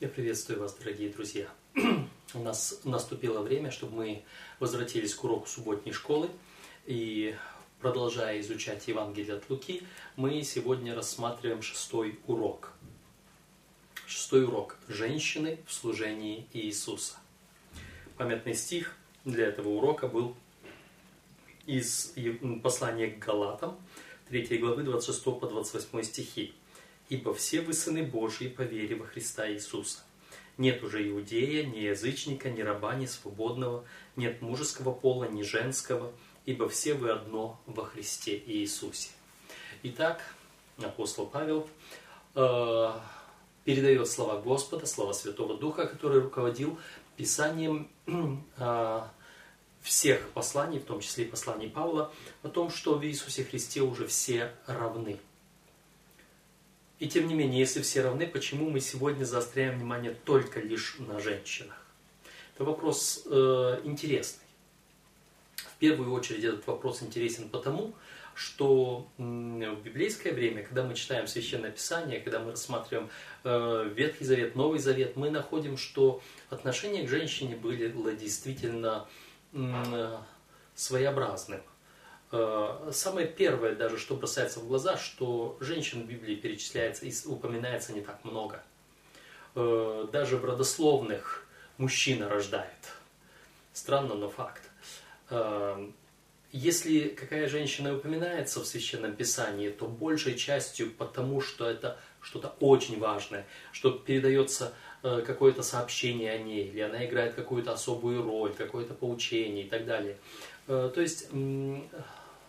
Я приветствую вас, дорогие друзья. У нас наступило время, чтобы мы возвратились к уроку субботней школы. И продолжая изучать Евангелие от Луки, мы сегодня рассматриваем шестой урок. Шестой урок – женщины в служении Иисуса. Памятный стих для этого урока был из послания к Галатам, 3 главы 26 по 28 стихи. «Ибо все вы сыны Божьи по вере во Христа Иисуса. Нет уже иудея, ни язычника, ни раба, ни свободного, нет мужеского пола, ни женского, ибо все вы одно во Христе Иисусе». Итак, апостол Павел э, передает слова Господа, слова Святого Духа, который руководил писанием э, всех посланий, в том числе и посланий Павла, о том, что в Иисусе Христе уже все равны. И тем не менее, если все равны, почему мы сегодня заостряем внимание только лишь на женщинах? Это вопрос э, интересный. В первую очередь этот вопрос интересен потому, что в библейское время, когда мы читаем Священное Писание, когда мы рассматриваем э, Ветхий Завет, Новый Завет, мы находим, что отношения к женщине были действительно своеобразным. Э, самое первое, даже что бросается в глаза, что женщин в Библии перечисляется и упоминается не так много. Э, даже в родословных мужчина рождает. Странно, но факт. Э, если какая женщина упоминается в Священном Писании, то большей частью потому, что это что-то очень важное, что передается какое-то сообщение о ней, или она играет какую-то особую роль, какое-то поучение и так далее. То есть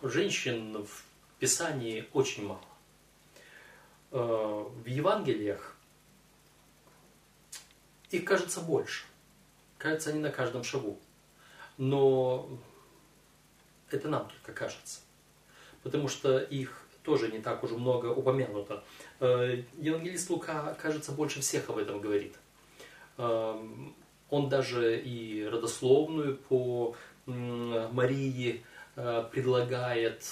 женщин в Писании очень мало. Э, в Евангелиях их кажется больше. Кажется, они на каждом шагу. Но это нам только кажется. Потому что их тоже не так уже много упомянуто. Евангелист Лука, кажется, больше всех об этом говорит. Эм, он даже и родословную по Марии э, предлагает,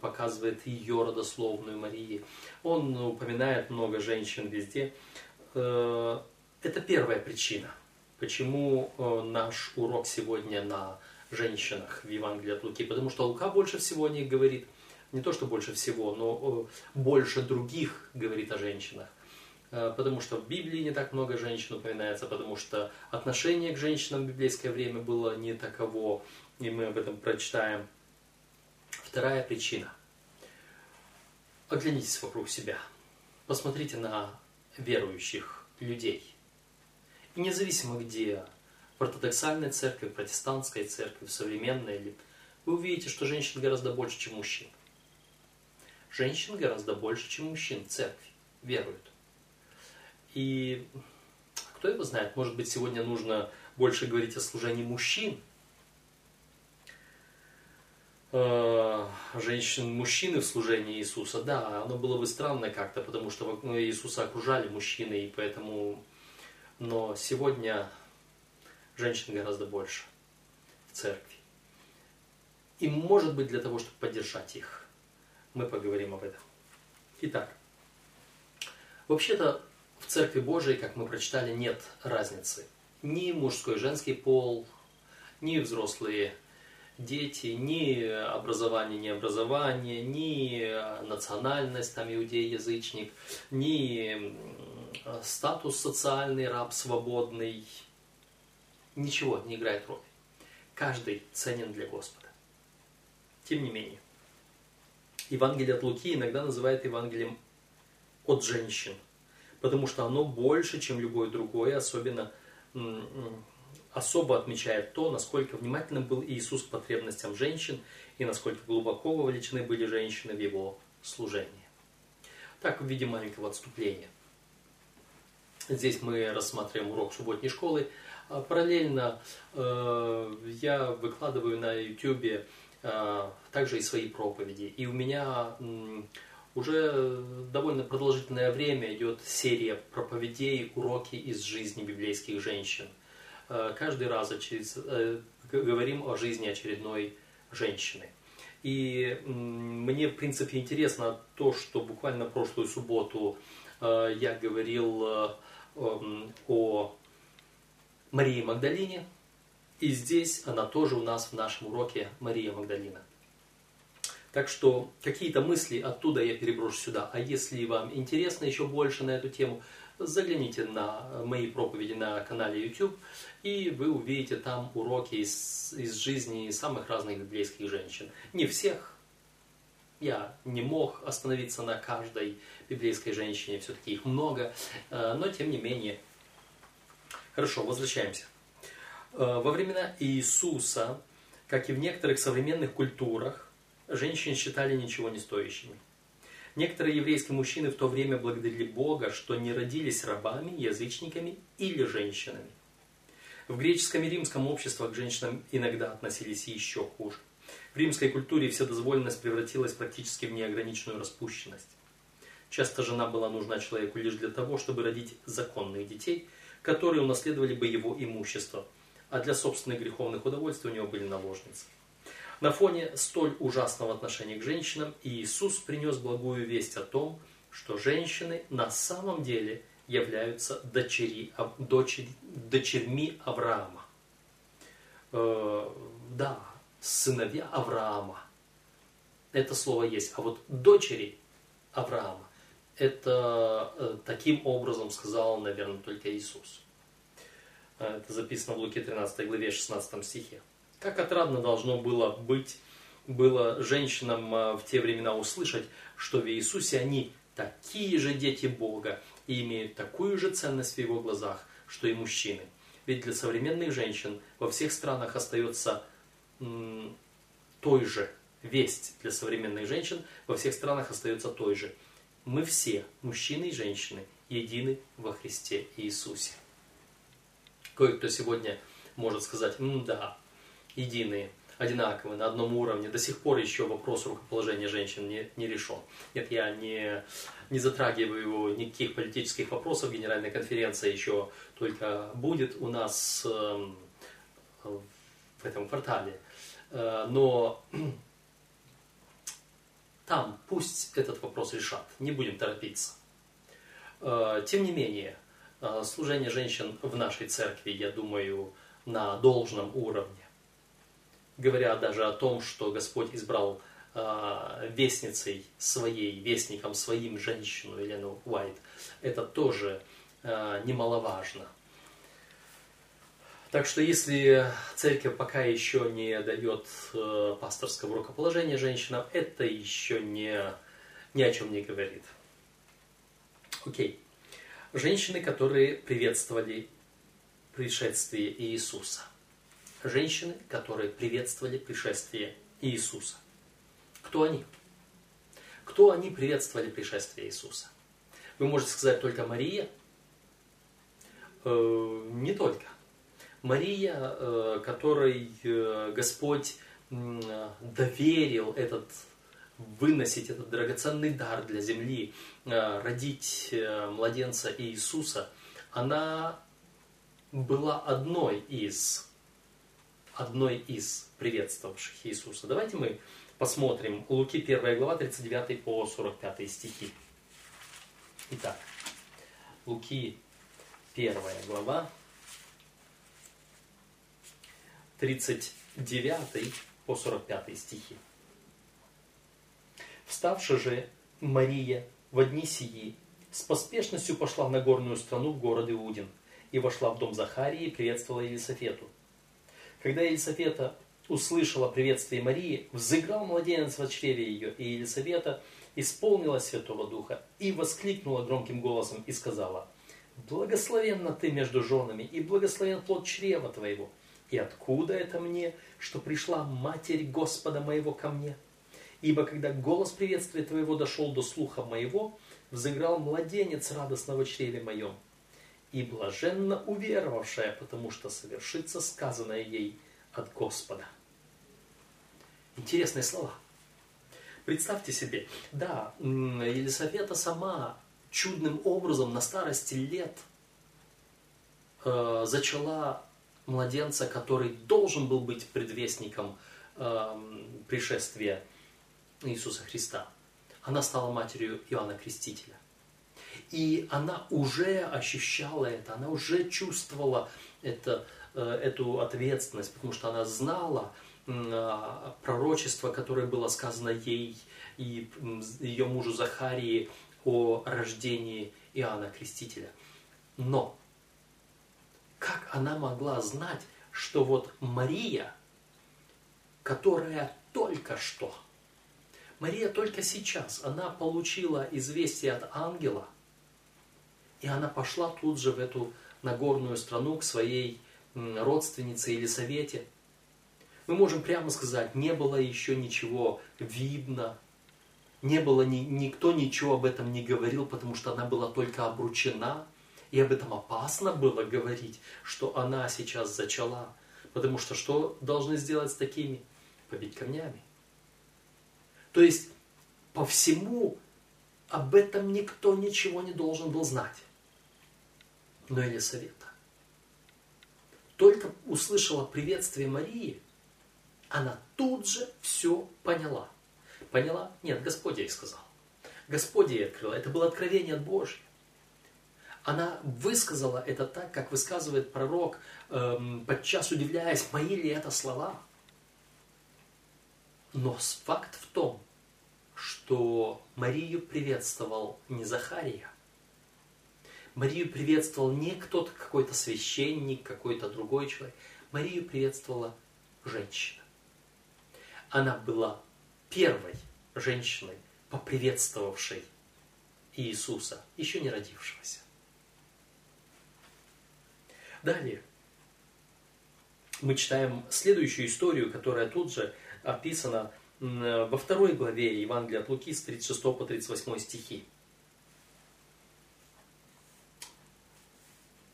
показывает ее родословную Марии. Он упоминает много женщин везде. Э, это первая причина, почему э, наш урок сегодня на женщинах в Евангелии от Луки. Потому что Лука больше всего о них говорит. Не то, что больше всего, но больше других говорит о женщинах. Э, потому что в Библии не так много женщин упоминается, потому что отношение к женщинам в библейское время было не таково, и мы об этом прочитаем. Вторая причина. Оглянитесь вокруг себя. Посмотрите на верующих людей. И независимо где, в ортодоксальной церкви, в протестантской церкви, в современной вы увидите, что женщин гораздо больше, чем мужчин. Женщин гораздо больше, чем мужчин в церкви веруют. И кто его знает, может быть, сегодня нужно больше говорить о служении мужчин, женщин, мужчины в служении Иисуса, да, оно было бы странно как-то, потому что Иисуса окружали мужчины, и поэтому... Но сегодня женщин гораздо больше в церкви. И может быть для того, чтобы поддержать их. Мы поговорим об этом. Итак, вообще-то в Церкви Божией, как мы прочитали, нет разницы. Ни мужской женский пол, ни взрослые дети, ни образование, ни образование, ни национальность, там иудей, язычник, ни статус социальный, раб свободный, ничего не играет роли. Каждый ценен для Господа. Тем не менее, Евангелие от Луки иногда называют Евангелием от женщин – потому что оно больше, чем любое другое, особенно особо отмечает то, насколько внимательным был Иисус к потребностям женщин и насколько глубоко вовлечены были женщины в его служение. Так, в виде маленького отступления. Здесь мы рассматриваем урок субботней школы. А параллельно э, я выкладываю на YouTube э, также и свои проповеди. И у меня уже довольно продолжительное время идет серия проповедей, уроки из жизни библейских женщин. Э, каждый раз через, э, говорим о жизни очередной женщины. И мне, в принципе, интересно то, что буквально прошлую субботу э, я говорил эм, о Марии Магдалине. И здесь она тоже у нас в нашем уроке Мария Магдалина. Так что какие-то мысли оттуда я переброшу сюда. А если вам интересно еще больше на эту тему, загляните на мои проповеди на канале YouTube, и вы увидите там уроки из, из жизни самых разных библейских женщин. Не всех, я не мог остановиться на каждой библейской женщине, все-таки их много, э, но тем не менее. Хорошо, возвращаемся. Э, во времена Иисуса, как и в некоторых современных культурах, женщин считали ничего не стоящими. Некоторые еврейские мужчины в то время благодарили Бога, что не родились рабами, язычниками или женщинами. В греческом и римском обществах к женщинам иногда относились еще хуже. В римской культуре вседозволенность превратилась практически в неограниченную распущенность. Часто жена была нужна человеку лишь для того, чтобы родить законных детей, которые унаследовали бы его имущество, а для собственных греховных удовольствий у него были наложницы. На фоне столь ужасного отношения к женщинам Иисус принес благую весть о том, что женщины на самом деле являются дочери, дочери, дочерьми Авраама. Э, да, сыновья Авраама. Это слово есть. А вот дочери Авраама, это э, таким образом сказал, наверное, только Иисус. Э, это записано в Луке 13 главе 16 стихе. Как отрадно должно было быть, было женщинам э, в те времена услышать, что в Иисусе они такие же дети Бога и имеют такую же ценность в его глазах, что и мужчины. Ведь для современных женщин во всех странах остается той же. Весть для современных женщин во всех странах остается той же. Мы все, мужчины и женщины, едины во Христе Иисусе. Кое-кто сегодня может сказать, да, единые, одинаковые, на одном уровне. До сих пор еще вопрос рукоположения женщин не, не решен. Нет, я не, не затрагиваю никаких политических вопросов. Генеральная конференция еще только будет у нас э, в этом квартале. Э, но там пусть этот вопрос решат, не будем торопиться. Э, тем не менее, э, служение женщин в нашей церкви, я думаю, на должном уровне. Говоря даже о том, что Господь избрал вестницей своей, вестником своим женщину Елену Уайт, это тоже немаловажно. Так что если церковь пока еще не дает э, пасторского рукоположения женщинам, это еще не, ни о чем не говорит. Окей. Женщины, которые приветствовали пришествие Иисуса. Женщины, которые приветствовали пришествие Иисуса. Кто они? Кто они приветствовали пришествие Иисуса? Вы можете сказать только Мария? Э, не только. Мария, э, которой э, Господь доверил этот выносить этот драгоценный дар для земли, э, родить младенца Иисуса, она была одной из, одной из приветствовавших Иисуса. Давайте мы посмотрим Луки 1 глава 39 по 45 стихи. Итак, Луки 1 глава 39 по 45 стихи. Вставши же Мария в одни сии, с поспешностью пошла в Нагорную страну в город Иудин, и вошла в дом Захарии и приветствовала Елисафету. Когда Елисафета услышала приветствие Марии, взыграл младенец в чреве ее, и Елисавета исполнила Святого Духа и воскликнула громким голосом и сказала, «Благословенна ты между женами, и благословен плод чрева твоего». И откуда это мне, что пришла Матерь Господа моего ко мне? Ибо когда голос приветствия твоего дошел до слуха моего, взыграл младенец радостного чреве моем. И блаженно уверовавшая, потому что совершится сказанное ей от Господа. Интересные слова. Представьте себе, да, Елисавета сама чудным образом на старости лет э, зачала младенца, который должен был быть предвестником э, пришествия Иисуса Христа. Она стала матерью Иоанна Крестителя. И она уже ощущала это, она уже чувствовала это, э, эту ответственность, потому что она знала а, пророчество, которое было сказано ей и ее мужу Захарии о рождении Иоанна Крестителя. Но как она могла знать, что вот Мария, которая только что, Мария только сейчас, она получила известие от ангела, и она пошла тут же в эту Нагорную страну к своей родственнице или совете. Мы можем прямо сказать, не было еще ничего видно, не было, ни, никто ничего об этом не говорил, потому что она была только обручена, и об этом опасно было говорить, что она сейчас зачала. Потому что что должны сделать с такими? Побить камнями. То есть по всему об этом никто ничего не должен был знать. Но Елисавета только услышала приветствие Марии, она тут же все поняла. Поняла? Нет, Господь ей сказал. Господь ей открыл. Это было откровение от Божье. Она высказала это так, как высказывает пророк, эм, подчас удивляясь, мои ли это слова. Но факт в том, что Марию приветствовал не Захария. Марию приветствовал не кто-то, какой-то священник, какой-то другой человек. Марию приветствовала женщина. Она была первой женщиной, поприветствовавшей Иисуса, еще не родившегося. Далее мы читаем следующую историю, которая тут же описана во второй главе Евангелия от Луки с 36 по 38 стихи.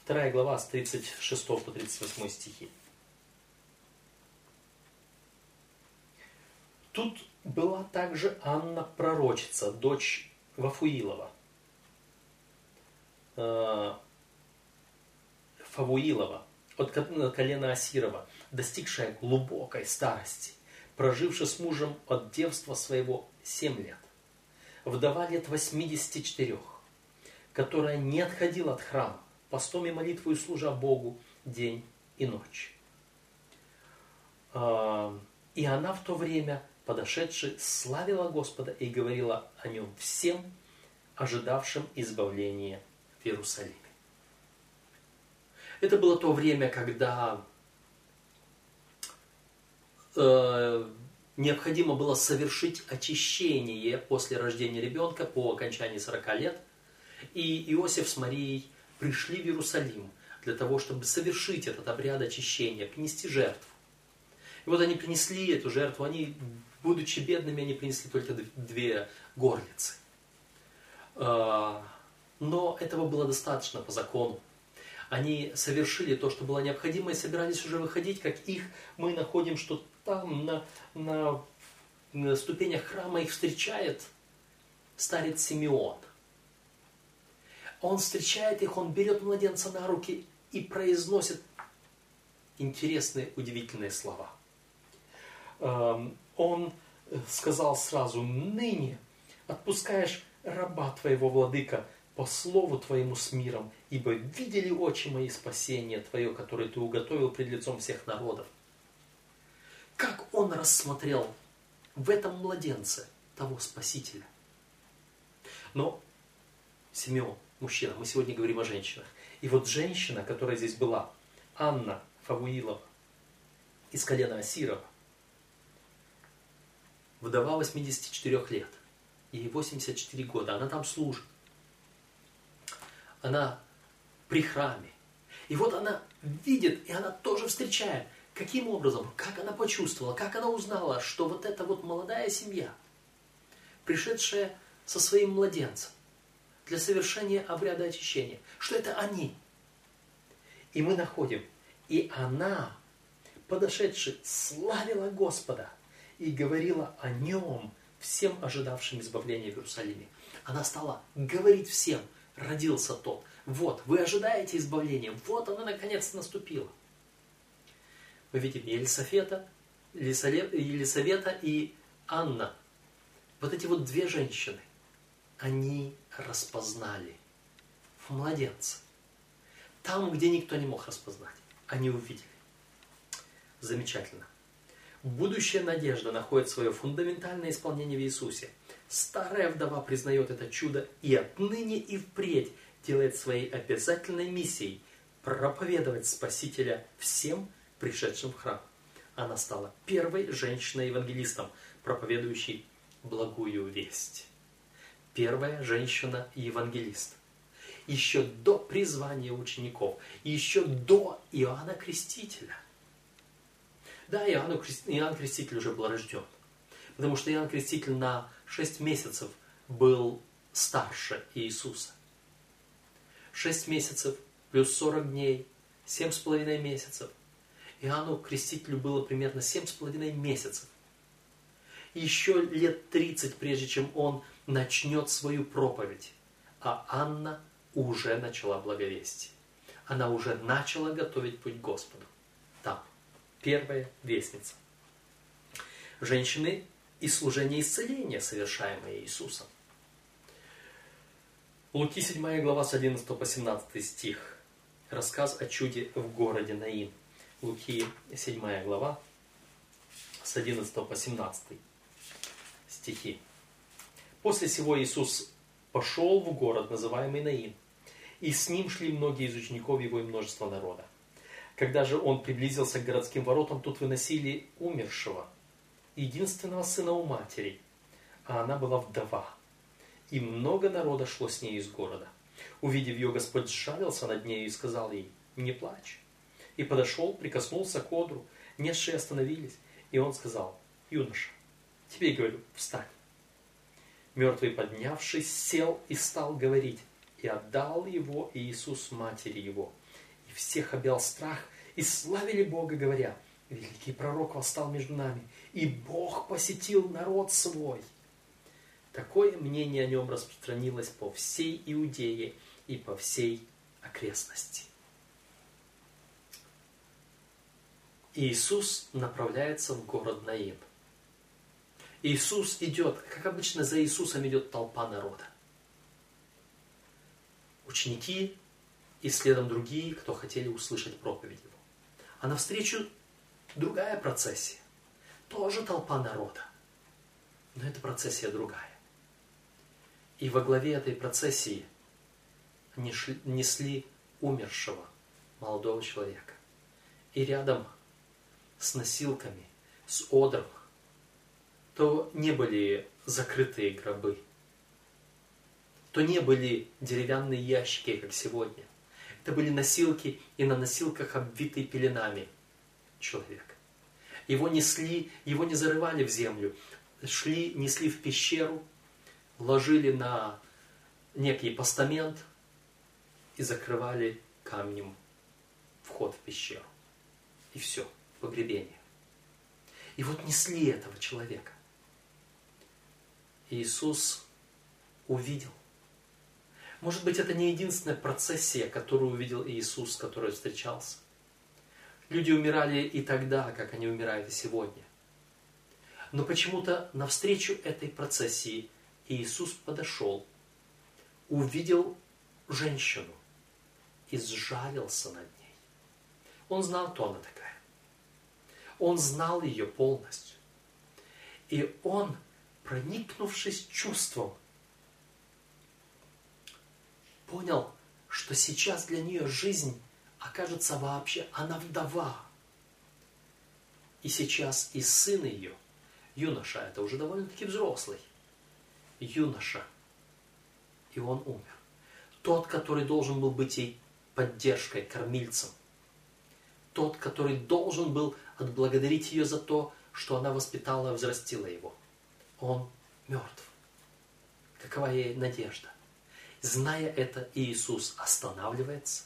Вторая глава с 36 по 38 стихи. Тут была также Анна пророчица, дочь Вафуилова. Э, Фавуилова, от колена Асирова, достигшая глубокой старости, прожившая с мужем от девства своего семь лет. Вдова лет 84, которая не отходила от храма, постом и молитвою служа Богу день и ночь. Э, и она в то время подошедший, славила Господа и говорила о нем всем, ожидавшим избавления в Иерусалиме. Это было то время, когда э, необходимо было совершить очищение после рождения ребенка по окончании 40 лет. И Иосиф с Марией пришли в Иерусалим для того, чтобы совершить этот обряд очищения, принести жертву. И вот они принесли эту жертву, они будучи бедными, они принесли только две горлицы. А, но этого было достаточно по закону. Они совершили то, что было необходимо, и собирались уже выходить, как их мы находим, что там на, на, на ступенях храма их встречает старец Симеон. Он встречает их, он берет младенца на руки и произносит интересные, удивительные слова он сказал сразу, ныне отпускаешь раба твоего, владыка, по слову твоему с миром, ибо видели очи мои спасение твое, которое ты уготовил пред лицом всех народов. Как он рассмотрел в этом младенце того Спасителя. Но Симеон, мужчина, мы сегодня говорим о женщинах. И вот женщина, которая здесь была, Анна Фавуилова, из колена Асирова, вдова 84 лет, ей 84 года, она там служит. Она при храме. И вот она видит, и она тоже встречает. Каким образом, как она почувствовала, как она узнала, что вот эта вот молодая семья, пришедшая со своим младенцем для совершения обряда очищения, что это они. И мы находим, и она, подошедшая, славила Господа – и говорила о нем всем ожидавшим избавления в Иерусалиме. Она стала говорить всем, родился тот. Вот, вы ожидаете избавления, вот оно наконец наступило. Мы видим Елисафета, Елисавета и Анна. Вот эти вот две женщины, они распознали в младенца. Там, где никто не мог распознать, они увидели. Замечательно. Будущая надежда находит свое фундаментальное исполнение в Иисусе. Старая вдова признает это чудо и отныне и впредь делает своей обязательной миссией проповедовать Спасителя всем пришедшим в храм. Она стала первой женщиной-евангелистом, проповедующей благую весть. Первая женщина-евангелист. Еще до призвания учеников, еще до Иоанна Крестителя. Да, Иоанн, Иоанн Креститель уже был рожден. Потому что Иоанн Креститель на 6 месяцев был старше Иисуса. 6 месяцев плюс 40 дней, 7 с половиной месяцев. Иоанну Крестителю было примерно 7 с половиной месяцев. Еще лет 30, прежде чем он начнет свою проповедь. А Анна уже начала благовестие. Она уже начала готовить путь Господу. Там, первая вестница. Женщины и служение исцеления, совершаемое Иисусом. Луки 7 глава с 11 по 17 стих. Рассказ о чуде в городе Наин. Луки 7 глава с 11 по 17 стихи. После всего Иисус пошел в город, называемый Наин, и с ним шли многие из учеников его и множество народа. Когда же он приблизился к городским воротам, тут выносили умершего, единственного сына у матери, а она была вдова. И много народа шло с ней из города. Увидев ее, Господь сжалился над ней и сказал ей, не плачь. И подошел, прикоснулся к одру, несшие остановились, и он сказал, юноша, тебе говорю, встань. Мертвый, поднявшись, сел и стал говорить, и отдал его Иисус матери его. И всех объял страх, и славили Бога, говоря, великий пророк восстал между нами, и Бог посетил народ свой. Такое мнение о нем распространилось по всей Иудее и по всей окрестности. Иисус направляется в город Наин. Иисус идет, как обычно за Иисусом идет толпа народа. Ученики и следом другие, кто хотели услышать проповедь его. А навстречу другая процессия. Тоже толпа народа. Но эта процессия другая. И во главе этой процессии несли умершего молодого человека. И рядом с носилками, с одром, то не были закрытые гробы, то не были деревянные ящики, как сегодня. Это были носилки, и на носилках обвитые пеленами человек. Его несли, его не зарывали в землю, шли, несли в пещеру, ложили на некий постамент и закрывали камнем вход в пещеру. И все, погребение. И вот несли этого человека. Иисус увидел. Может быть, это не единственная процессия, которую увидел Иисус, с которой встречался. Люди умирали и тогда, как они умирают и сегодня. Но почему-то навстречу этой процессии Иисус подошел, увидел женщину и сжалился над ней. Он знал, кто она такая. Он знал ее полностью. И он, проникнувшись чувством, понял, что сейчас для нее жизнь окажется вообще, она вдова. И сейчас и сын ее, юноша, это уже довольно-таки взрослый, юноша, и он умер. Тот, который должен был быть ей поддержкой, кормильцем. Тот, который должен был отблагодарить ее за то, что она воспитала и взрастила его. Он мертв. Какова ей надежда? Зная это, Иисус останавливается,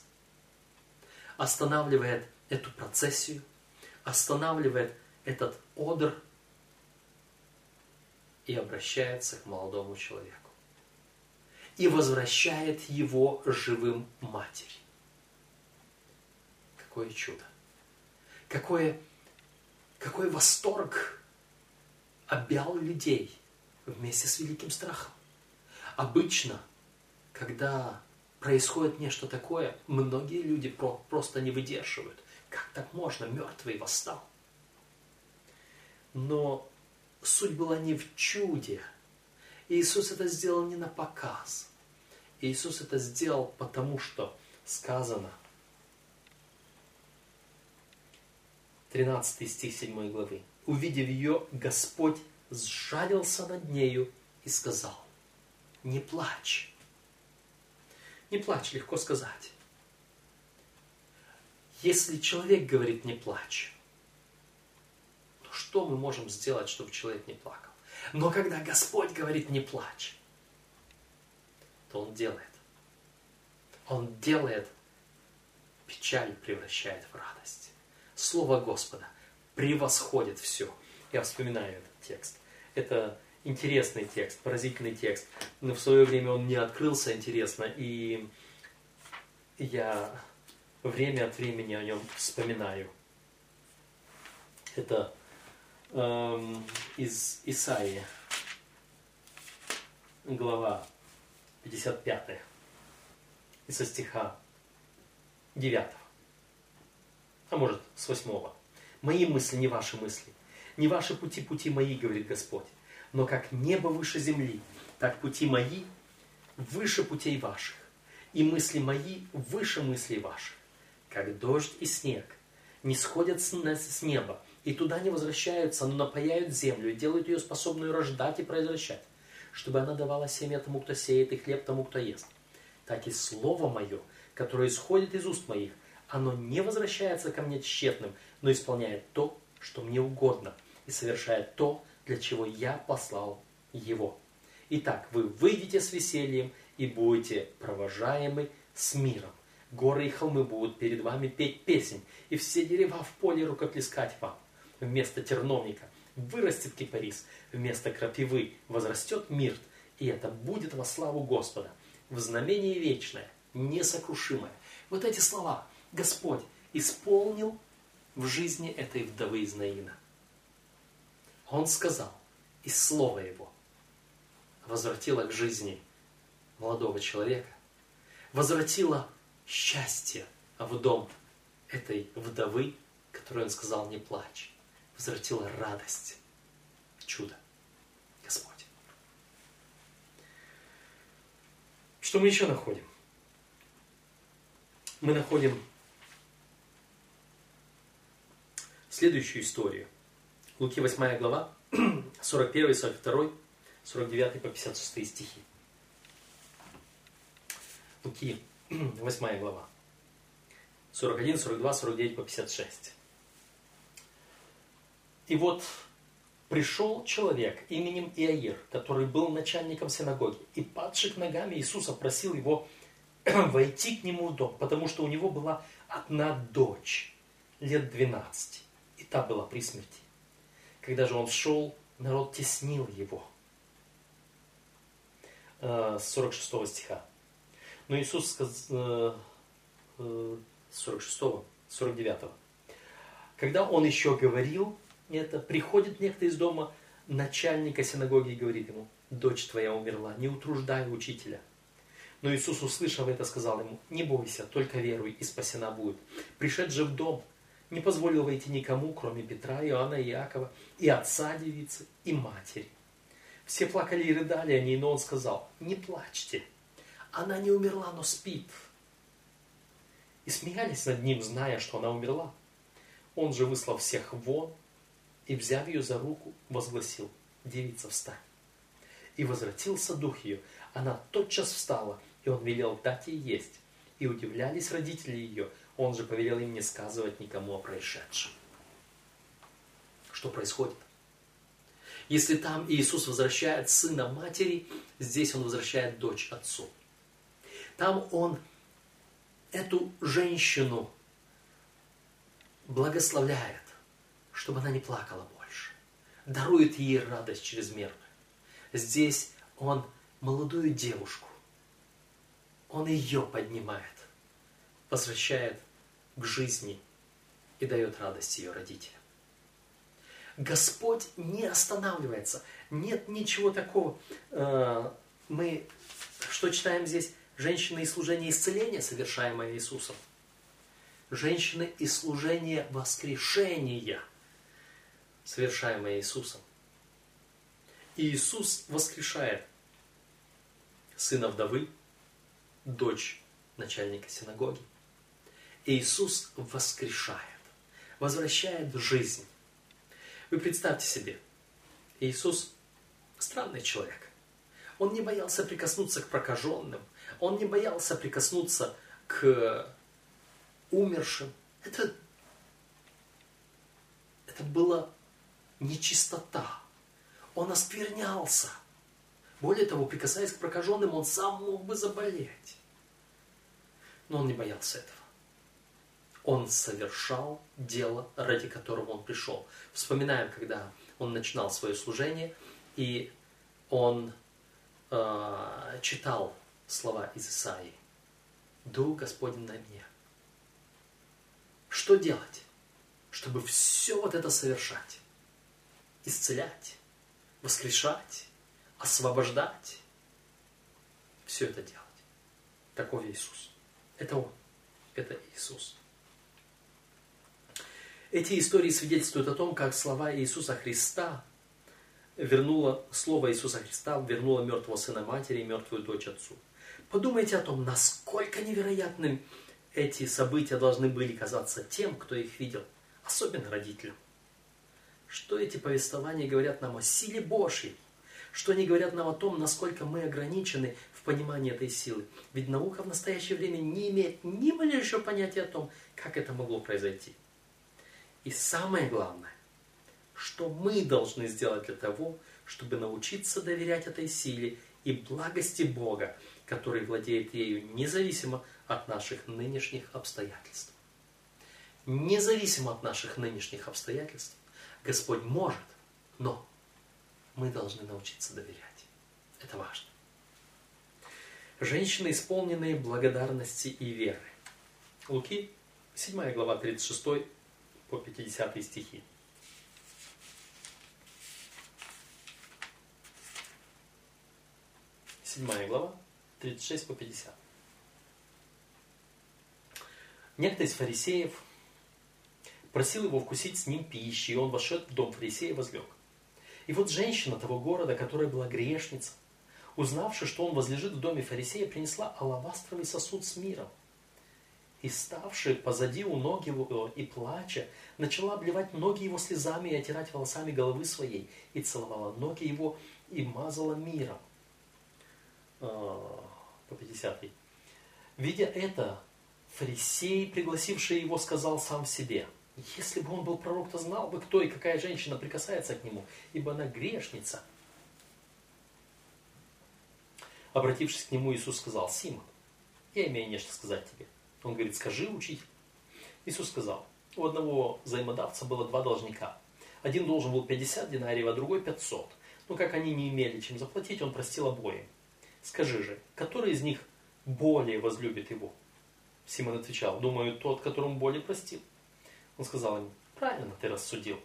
останавливает эту процессию, останавливает этот одр и обращается к молодому человеку. И возвращает его живым матери. Какое чудо! Какое, какой восторг объял людей вместе с великим страхом. Обычно, когда происходит нечто такое, многие люди просто не выдерживают. Как так можно? Мертвый восстал. Но суть была не в чуде. Иисус это сделал не на показ. Иисус это сделал потому, что сказано. 13 стих 7 главы. Увидев ее, Господь сжалился над нею и сказал, не плачь. Не плачь, легко сказать. Если человек говорит не плачь, то что мы можем сделать, чтобы человек не плакал? Но когда Господь говорит не плачь, то Он делает. Он делает, печаль превращает в радость. Слово Господа превосходит все. Я вспоминаю этот текст. Это интересный текст, поразительный текст. Но в свое время он не открылся интересно, и я время от времени о нем вспоминаю. Это эм, из Исаии, глава 55, и со стиха 9, а может с 8. «Мои мысли не ваши мысли, не ваши пути пути мои, говорит Господь но как небо выше земли, так пути мои выше путей ваших, и мысли мои выше мыслей ваших. Как дождь и снег не сходят с неба, и туда не возвращаются, но напаяют землю и делают ее способную рождать и произвращать, чтобы она давала семя тому, кто сеет, и хлеб тому, кто ест. Так и слово мое, которое исходит из уст моих, оно не возвращается ко мне тщетным, но исполняет то, что мне угодно, и совершает то, для чего я послал его. Итак, вы выйдете с весельем и будете провожаемы с миром. Горы и холмы будут перед вами петь песнь, и все дерева в поле рукоплескать вам. Вместо терновника вырастет кипарис, вместо крапивы возрастет мирт, и это будет во славу Господа, в знамение вечное, несокрушимое. Вот эти слова Господь исполнил в жизни этой вдовы из Наина. Он сказал, и слово его возвратило к жизни молодого человека, возвратило счастье в дом этой вдовы, которой он сказал, не плачь, возвратило радость, чудо, Господь. Что мы еще находим? Мы находим следующую историю – Луки 8 глава, 41, 42, 49 по 56 стихи. Луки 8 глава, 41, 42, 49 по 56. И вот пришел человек именем Иаир, который был начальником синагоги, и падший к ногами Иисуса просил его войти к нему в дом, потому что у него была одна дочь, лет 12, и та была при смерти. Когда же он шел, народ теснил его. Э, с 46 стиха. Но Иисус сказал, 46, 49. Когда он еще говорил это, приходит некто из дома начальника синагоги и говорит ему, дочь твоя умерла, не утруждай учителя. Но Иисус, услышав это, сказал ему, не бойся, только веруй, и спасена будет. Пришед же в дом, не позволил войти никому, кроме Петра, Иоанна и Иакова, и отца девицы, и матери. Все плакали и рыдали о ней, но он сказал, не плачьте, она не умерла, но спит. И смеялись над ним, зная, что она умерла. Он же, выслал всех вон, и, взяв ее за руку, возгласил, девица, встань. И возвратился дух ее, она тотчас встала, и он велел дать ей есть. И удивлялись родители ее, он же повелел им не сказывать никому о происшедшем. Что происходит? Если там Иисус возвращает сына матери, здесь он возвращает дочь отцу. Там он эту женщину благословляет, чтобы она не плакала больше. Дарует ей радость чрезмерную. Здесь он молодую девушку, он ее поднимает, возвращает к жизни и дает радость ее родителям. Господь не останавливается. Нет ничего такого. Э, мы что читаем здесь? Женщины и служение исцеления, совершаемое Иисусом. Женщины и служение воскрешения, совершаемое Иисусом. И Иисус воскрешает сына вдовы, дочь начальника синагоги. Иисус воскрешает, возвращает жизнь. Вы представьте себе, Иисус странный человек. Он не боялся прикоснуться к прокаженным, он не боялся прикоснуться к умершим. Это, это была нечистота. Он осквернялся. Более того, прикасаясь к прокаженным, он сам мог бы заболеть. Но он не боялся этого. Он совершал дело, ради которого он пришел. Вспоминаем, когда он начинал свое служение, и он э, читал слова из Исаии. «Дух Господень на мне». Что делать, чтобы все вот это совершать? Исцелять, воскрешать, освобождать. Все это делать. Таков Иисус. Это Он. Это Иисус. Эти истории свидетельствуют о том, как слова Иисуса Христа вернуло, слово Иисуса Христа вернуло мертвого сына матери и мертвую дочь отцу. Подумайте о том, насколько невероятным эти события должны были казаться тем, кто их видел, особенно родителям. Что эти повествования говорят нам о силе Божьей, что они говорят нам о том, насколько мы ограничены в понимании этой силы. Ведь наука в настоящее время не имеет ни малейшего понятия о том, как это могло произойти. И самое главное, что мы должны сделать для того, чтобы научиться доверять этой силе и благости Бога, который владеет ею независимо от наших нынешних обстоятельств. Независимо от наших нынешних обстоятельств, Господь может, но мы должны научиться доверять. Это важно. Женщины, исполненные благодарности и веры. Луки, 7 глава, 36 по 50 стихи. Седьмая глава, 36 по 50. Некто из фарисеев просил его вкусить с ним пищи, и он вошел в дом фарисея и возлег. И вот женщина того города, которая была грешница, узнавши, что он возлежит в доме фарисея, принесла алавастровый сосуд с миром. И ставши позади у ног его и плача, начала обливать ноги его слезами и отирать волосами головы своей, и целовала ноги его и мазала миром. А, по 50 Видя это, фарисей, пригласивший его, сказал сам себе, если бы он был пророк, то знал бы, кто и какая женщина прикасается к нему, ибо она грешница. Обратившись к нему, Иисус сказал, Симон, я имею нечто сказать тебе. Он говорит, скажи, учитель. Иисус сказал, у одного взаимодавца было два должника. Один должен был 50 динариев, а другой 500. Но как они не имели чем заплатить, он простил обоим. Скажи же, который из них более возлюбит его? Симон отвечал, думаю, тот, которому более простил. Он сказал ему, правильно ты рассудил.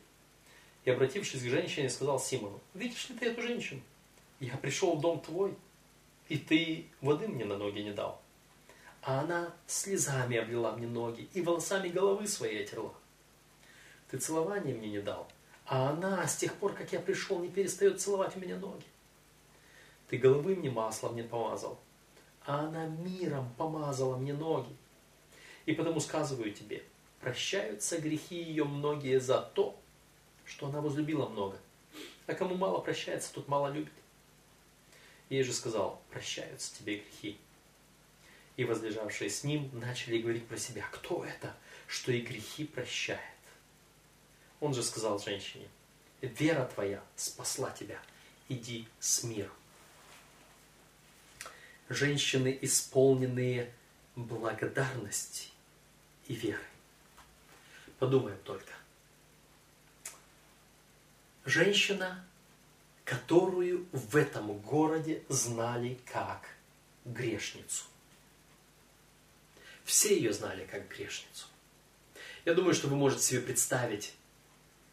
И обратившись к женщине, сказал Симону, видишь ли ты эту женщину? Я пришел в дом твой, и ты воды мне на ноги не дал. А она слезами облила мне ноги и волосами головы своей отерла. Ты целования мне не дал, а она с тех пор, как я пришел, не перестает целовать у меня ноги. Ты головы мне маслом не помазал, а она миром помазала мне ноги. И потому сказываю тебе, прощаются грехи ее многие за то, что она возлюбила много. А кому мало прощается, тот мало любит. Ей же сказал, прощаются тебе грехи. И возлежавшие с ним начали говорить про себя, кто это, что и грехи прощает. Он же сказал женщине, вера твоя спасла тебя, иди с миром женщины, исполненные благодарности и веры. Подумаем только. Женщина, которую в этом городе знали как грешницу. Все ее знали как грешницу. Я думаю, что вы можете себе представить,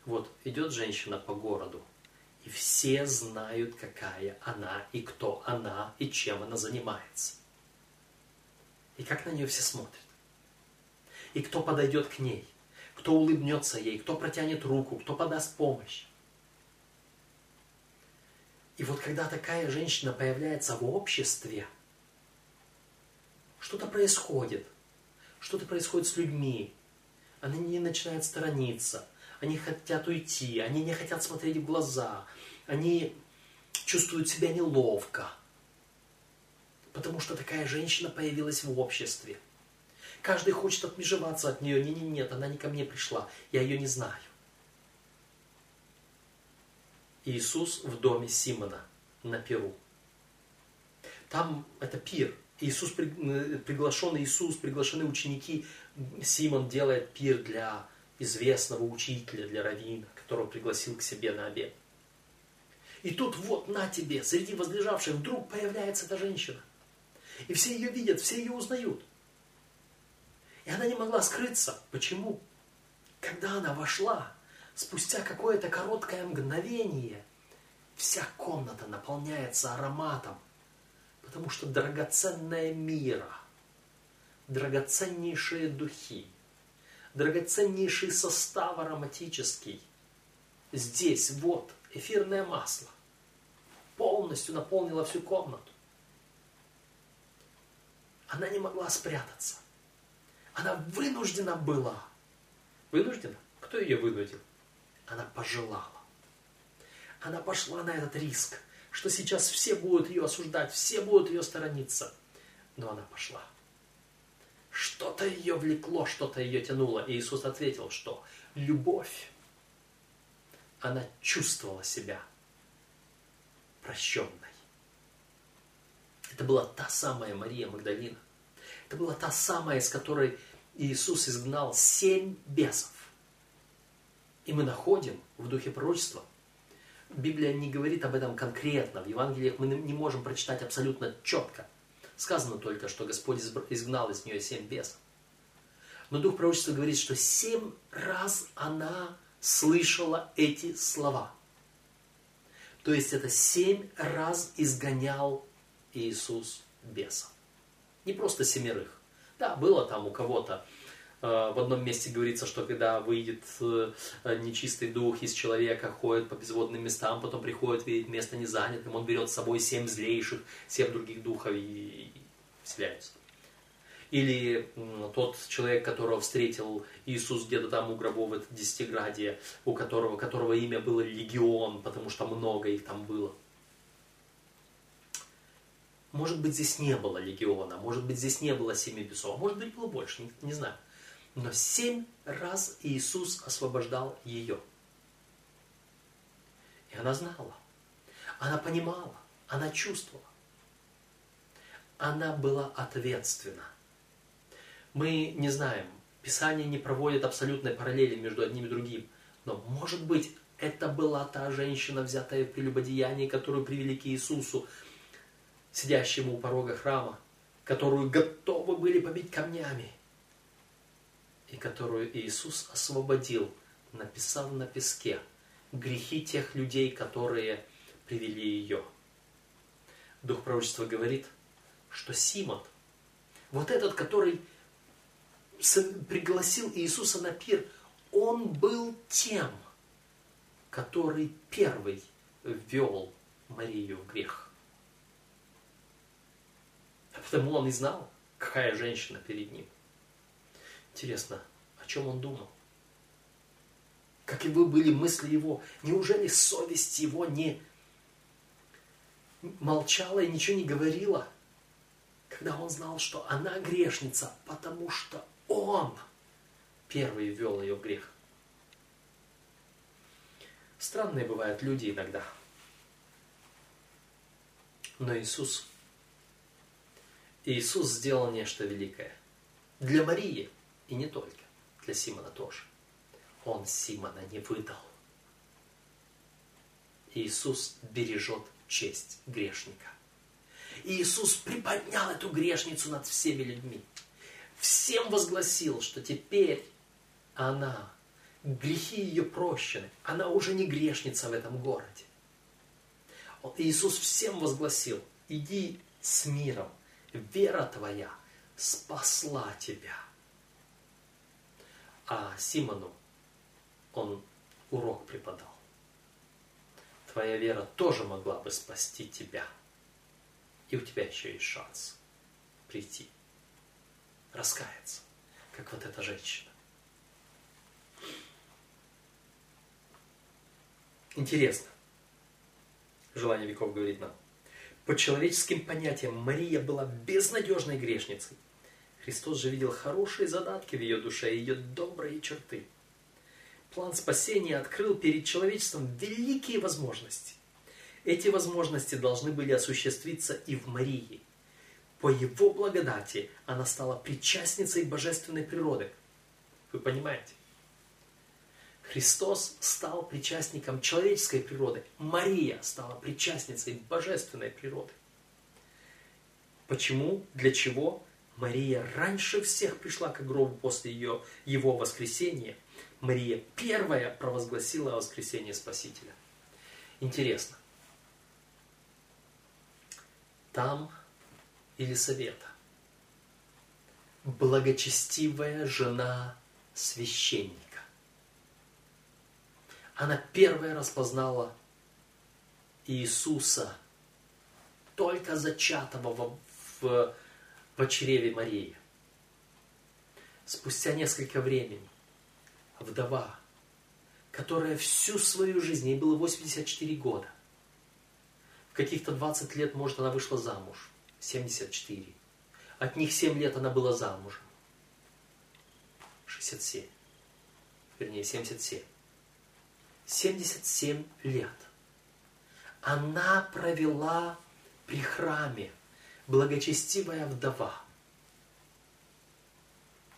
вот идет женщина по городу, и все знают, какая она и кто она и чем она занимается. И как на нее все смотрят. И кто подойдет к ней, кто улыбнется ей, кто протянет руку, кто подаст помощь. И вот когда такая женщина появляется в обществе, что-то происходит, что-то происходит с людьми, они не начинают сторониться, они хотят уйти, они не хотят смотреть в глаза, они чувствуют себя неловко, потому что такая женщина появилась в обществе. Каждый хочет отмежеваться от нее. Не, не, нет, она не ко мне пришла, я ее не знаю. Иисус в доме Симона на Перу. Там это пир. Иисус, э, приглашен Иисус, приглашены ученики. Симон делает пир для известного учителя, для раввина, которого пригласил к себе на обед. И тут вот на тебе, среди возлежавших, вдруг появляется эта женщина. И все ее видят, все ее узнают. И она не могла скрыться. Почему? Когда она вошла, спустя какое-то короткое мгновение, вся комната наполняется ароматом, потому что драгоценная мира, драгоценнейшие духи, драгоценнейший состав ароматический. Здесь вот эфирное масло полностью наполнило всю комнату. Она не могла спрятаться. Она вынуждена была. Вынуждена? Кто ее вынудил? Она пожелала. Она пошла на этот риск, что сейчас все будут ее осуждать, все будут ее сторониться. Но она пошла. Что-то ее влекло, что-то ее тянуло. И Иисус ответил, что любовь, она чувствовала себя прощенной. Это была та самая Мария Магдалина. Это была та самая, с которой Иисус изгнал семь бесов. И мы находим в духе пророчества, Библия не говорит об этом конкретно, в Евангелиях мы не можем прочитать абсолютно четко – Сказано только, что Господь изгнал из нее семь бесов. Но Дух пророчества говорит, что семь раз она слышала эти слова. То есть это семь раз изгонял Иисус бесов. Не просто семерых. Да, было там у кого-то в одном месте говорится, что когда выйдет э, нечистый дух из человека, ходит по безводным местам, потом приходит, видит место незанятым, он берет с собой семь злейших, семь других духов и вселяются. Или тот человек, которого встретил Иисус где-то там у гробов, это Десятиградие, у которого, которого имя было Легион, потому что много их там было. Может быть, здесь не было легиона, может быть, здесь не было семи бесов, может быть, было больше, не, не знаю. Но семь раз Иисус освобождал ее. И она знала, она понимала, она чувствовала она была ответственна. Мы не знаем, Писание не проводит абсолютной параллели между одним и другим, но может быть это была та женщина, взятая в прелюбодеянии, которую привели к Иисусу, сидящему у порога храма, которую готовы были побить камнями, и которую Иисус освободил, написав на песке грехи тех людей, которые привели ее. Дух пророчества говорит – что Симон, вот этот, который пригласил Иисуса на пир, он был тем, который первый ввел Марию в грех. А потому он и знал, какая женщина перед ним. Интересно, о чем он думал? Каковы были мысли его? Неужели совесть его не молчала и ничего не говорила? когда он знал, что она грешница, потому что он первый ввел ее в грех. Странные бывают люди иногда. Но Иисус, Иисус сделал нечто великое. Для Марии и не только, для Симона тоже. Он Симона не выдал. Иисус бережет честь грешника. И Иисус приподнял эту грешницу над всеми людьми. Всем возгласил, что теперь она, грехи ее прощены. Она уже не грешница в этом городе. Иисус всем возгласил, иди с миром, вера твоя спасла тебя. А Симону он урок преподал. Твоя вера тоже могла бы спасти тебя. И у тебя еще есть шанс прийти, раскаяться, как вот эта женщина. Интересно. Желание веков говорит нам. По человеческим понятиям Мария была безнадежной грешницей. Христос же видел хорошие задатки в ее душе и ее добрые черты. План спасения открыл перед человечеством великие возможности. Эти возможности должны были осуществиться и в Марии. По его благодати она стала причастницей божественной природы. Вы понимаете? Христос стал причастником человеческой природы. Мария стала причастницей божественной природы. Почему? Для чего? Мария раньше всех пришла к гробу после ее, его воскресения. Мария первая провозгласила воскресение Спасителя. Интересно. Там Елисавета, благочестивая жена священника. Она первая распознала Иисуса, только зачатого в, в, чреве Марии. Спустя несколько времени вдова, которая всю свою жизнь, ей было 84 года, в каких-то 20 лет, может, она вышла замуж, 74. От них 7 лет она была замужем. 67. Вернее, 77. 77 лет она провела при храме, благочестивая вдова.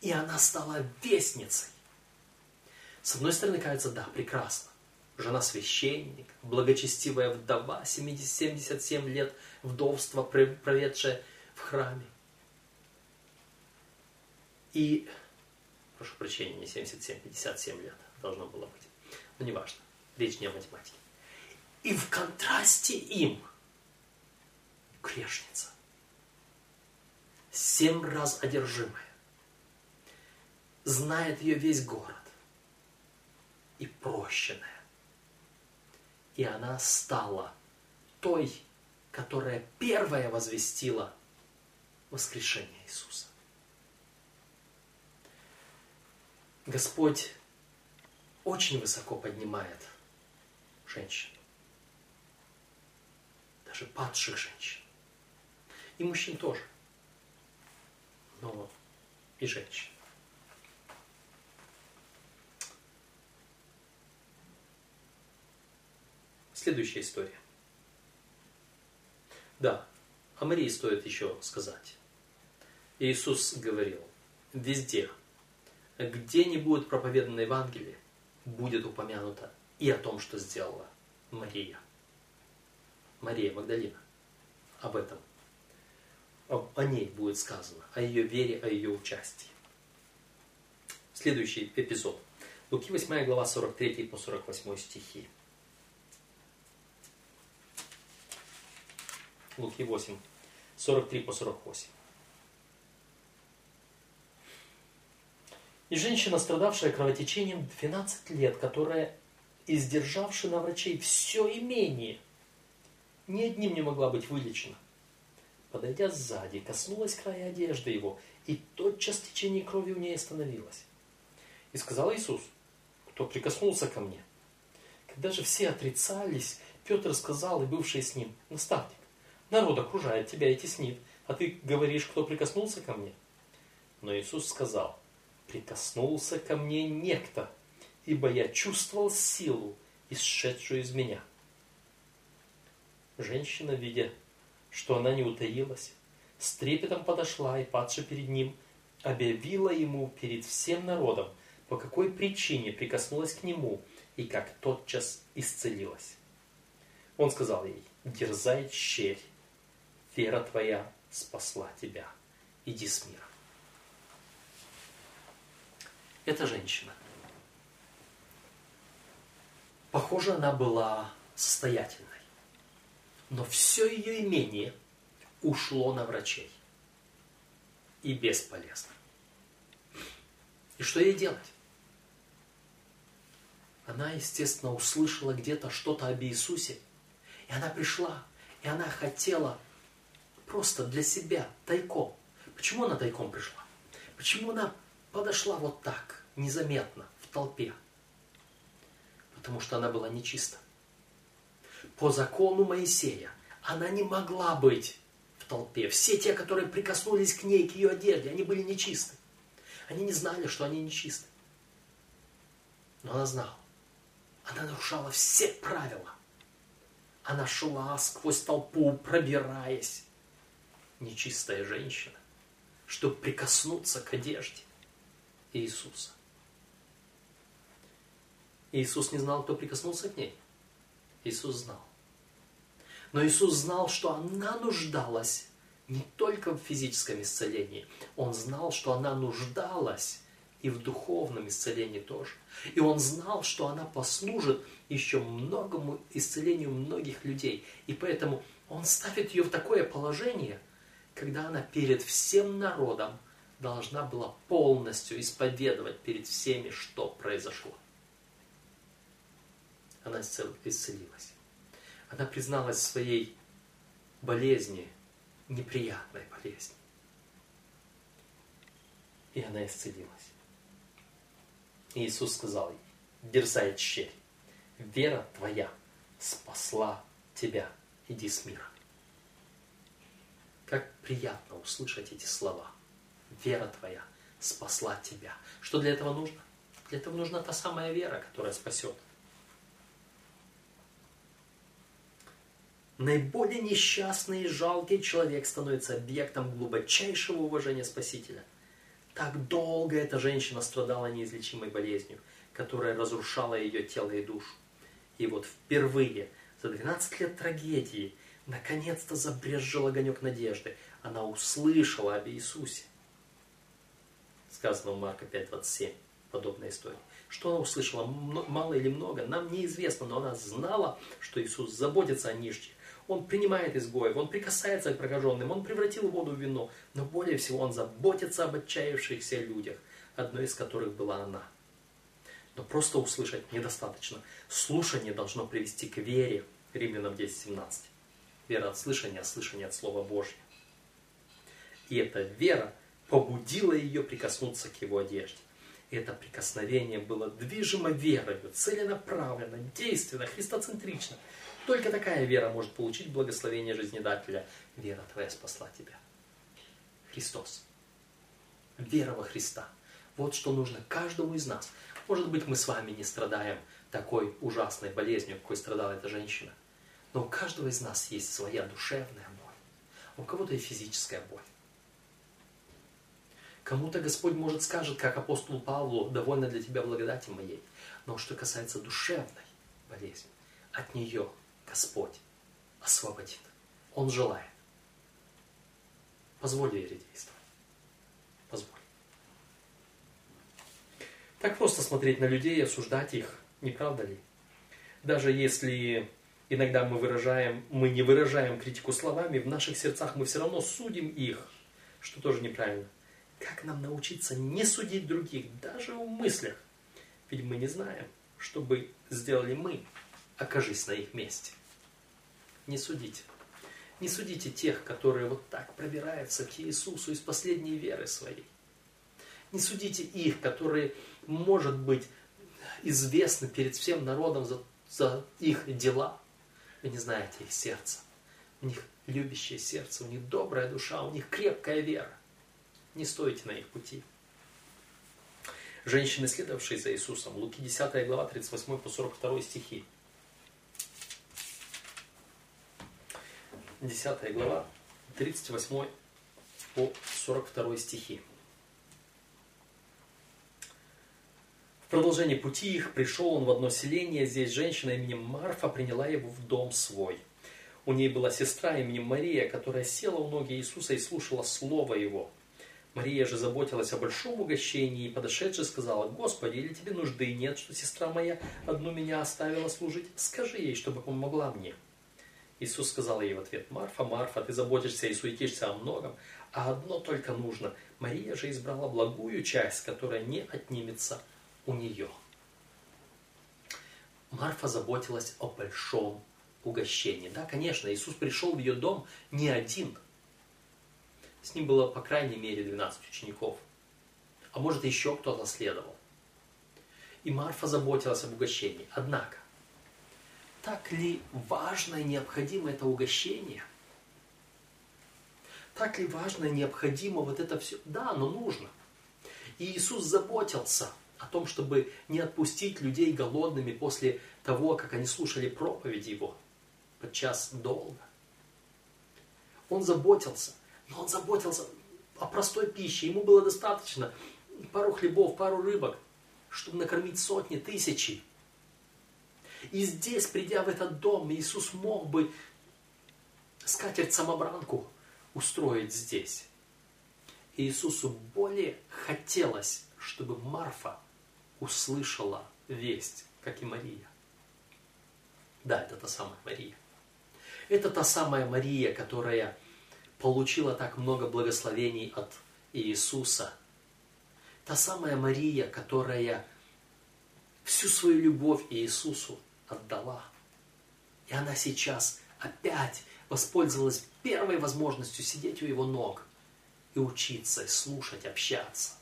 И она стала вестницей. С одной стороны, кажется, да, прекрасно. Жена священник, благочестивая вдова, 70, 77 лет вдовства, проведшая в храме. И, прошу прощения, не 77, 57 лет должно было быть. Но неважно, речь не о математике. И в контрасте им грешница. Семь раз одержимая. Знает ее весь город. И прощенная. И она стала той, которая первая возвестила воскрешение Иисуса. Господь очень высоко поднимает женщин. Даже падших женщин. И мужчин тоже. Но и женщин. Следующая история. Да, о Марии стоит еще сказать. Иисус говорил, везде, где не будет проповедано Евангелие, будет упомянуто и о том, что сделала Мария. Мария Магдалина. Об этом. О ней будет сказано, о ее вере, о ее участии. Следующий эпизод. Луки 8 глава 43 по 48 стихи. Луки 8, 43 по 48. И женщина, страдавшая кровотечением 12 лет, которая, издержавши на врачей все имение, ни одним не могла быть вылечена. Подойдя сзади, коснулась края одежды его, и тотчас течение крови у ней остановилось. И сказал Иисус, кто прикоснулся ко мне. Когда же все отрицались, Петр сказал, и бывший с ним, наставник, народ окружает тебя и теснит, а ты говоришь, кто прикоснулся ко мне. Но Иисус сказал, прикоснулся ко мне некто, ибо я чувствовал силу, исшедшую из меня. Женщина, видя, что она не утаилась, с трепетом подошла и, падши перед ним, объявила ему перед всем народом, по какой причине прикоснулась к нему и как тотчас исцелилась. Он сказал ей, дерзай щерь, вера твоя спасла тебя, иди с миром. Это женщина. Похоже, она была состоятельной. Но все ее имение ушло на врачей. и бесполезно. И что ей делать? Она, естественно, услышала где-то что-то об Иисусе. И она пришла, и она хотела просто для себя, тайком. Почему она тайком пришла? Почему она подошла вот так, незаметно, в толпе? Потому что она была нечиста. По закону Моисея она не могла быть в толпе. Все те, которые прикоснулись к ней, к ее одежде, они были нечисты. Они не знали, что они нечисты. Но она знала. Она нарушала все правила. Она шла сквозь толпу, пробираясь. Нечистая женщина, чтобы прикоснуться к одежде Иисуса. Иисус не знал, кто прикоснулся к ней. Иисус знал. Но Иисус знал, что она нуждалась не только в физическом исцелении. Он знал, что она нуждалась и в духовном исцелении тоже. И он знал, что она послужит еще многому исцелению многих людей. И поэтому он ставит ее в такое положение, когда она перед всем народом должна была полностью исповедовать перед всеми, что произошло. Она исцелилась. Она призналась своей болезни, неприятной болезни. И она исцелилась. И Иисус сказал ей, дерзай, черь, вера твоя спасла тебя, иди с мира. Как приятно услышать эти слова. Вера твоя спасла тебя. Что для этого нужно? Для этого нужна та самая вера, которая спасет. Наиболее несчастный и жалкий человек становится объектом глубочайшего уважения Спасителя. Так долго эта женщина страдала неизлечимой болезнью, которая разрушала ее тело и душу. И вот впервые за 12 лет трагедии наконец-то забрезжил огонек надежды. Она услышала об Иисусе. Сказано в Марка 5.27, подобная история. Что она услышала, мало или много, нам неизвестно, но она знала, что Иисус заботится о нищих, он принимает изгоев, он прикасается к прокаженным, он превратил воду в вино, но более всего он заботится об отчаявшихся людях, одной из которых была она. Но просто услышать недостаточно. Слушание должно привести к вере. Римлянам 10.17. Вера от слышания, а слышание от Слова Божьего. И эта вера побудила ее прикоснуться к его одежде. И это прикосновение было движимо верою, целенаправленно, действенно, христоцентрично – только такая вера может получить благословение жизнедателя. Вера твоя спасла тебя. Христос. Вера во Христа. Вот что нужно каждому из нас. Может быть, мы с вами не страдаем такой ужасной болезнью, какой страдала эта женщина. Но у каждого из нас есть своя душевная боль. У кого-то и физическая боль. Кому-то Господь, может, скажет, как апостолу Павлу, довольно для тебя благодати моей. Но что касается душевной болезни, от нее Господь освободит. Он желает. Позволь вере действовать. Позволь. Так просто смотреть на людей и осуждать их, не правда ли? Даже если иногда мы выражаем, мы не выражаем критику словами, в наших сердцах мы все равно судим их, что тоже неправильно. Как нам научиться не судить других, даже в мыслях? Ведь мы не знаем, что бы сделали мы, окажись на их месте. Не судите. Не судите тех, которые вот так пробираются к Иисусу из последней веры своей. Не судите их, которые, может быть, известны перед всем народом за, за их дела. Вы не знаете их сердца. У них любящее сердце, у них добрая душа, у них крепкая вера. Не стойте на их пути. Женщины, следовавшие за Иисусом, Луки 10 глава, 38 по 42 стихи. 10 глава, 38 по 42 стихи. В продолжении пути их пришел он в одно селение, здесь женщина именем Марфа приняла его в дом свой. У ней была сестра именем Мария, которая села у ноги Иисуса и слушала слово его. Мария же заботилась о большом угощении и, подошедшая, сказала, «Господи, или тебе нужды нет, что сестра моя одну меня оставила служить? Скажи ей, чтобы помогла мне». Иисус сказал ей в ответ, Марфа, Марфа, ты заботишься и суетишься о многом, а одно только нужно. Мария же избрала благую часть, которая не отнимется у нее. Марфа заботилась о большом угощении. Да, конечно, Иисус пришел в ее дом не один. С ним было, по крайней мере, 12 учеников. А может, еще кто-то следовал. И Марфа заботилась об угощении. Однако, так ли важно и необходимо это угощение? Так ли важно и необходимо вот это все? Да, оно нужно. И Иисус заботился о том, чтобы не отпустить людей голодными после того, как они слушали проповедь Его подчас долго. Он заботился, но он заботился о простой пище. Ему было достаточно пару хлебов, пару рыбок, чтобы накормить сотни, тысячи. И здесь, придя в этот дом, Иисус мог бы скатерть-самобранку устроить здесь. Иисусу более хотелось, чтобы Марфа услышала весть, как и Мария. Да, это та самая Мария. Это та самая Мария, которая получила так много благословений от Иисуса. Та самая Мария, которая всю свою любовь Иисусу отдала. И она сейчас опять воспользовалась первой возможностью сидеть у его ног и учиться, и слушать, общаться.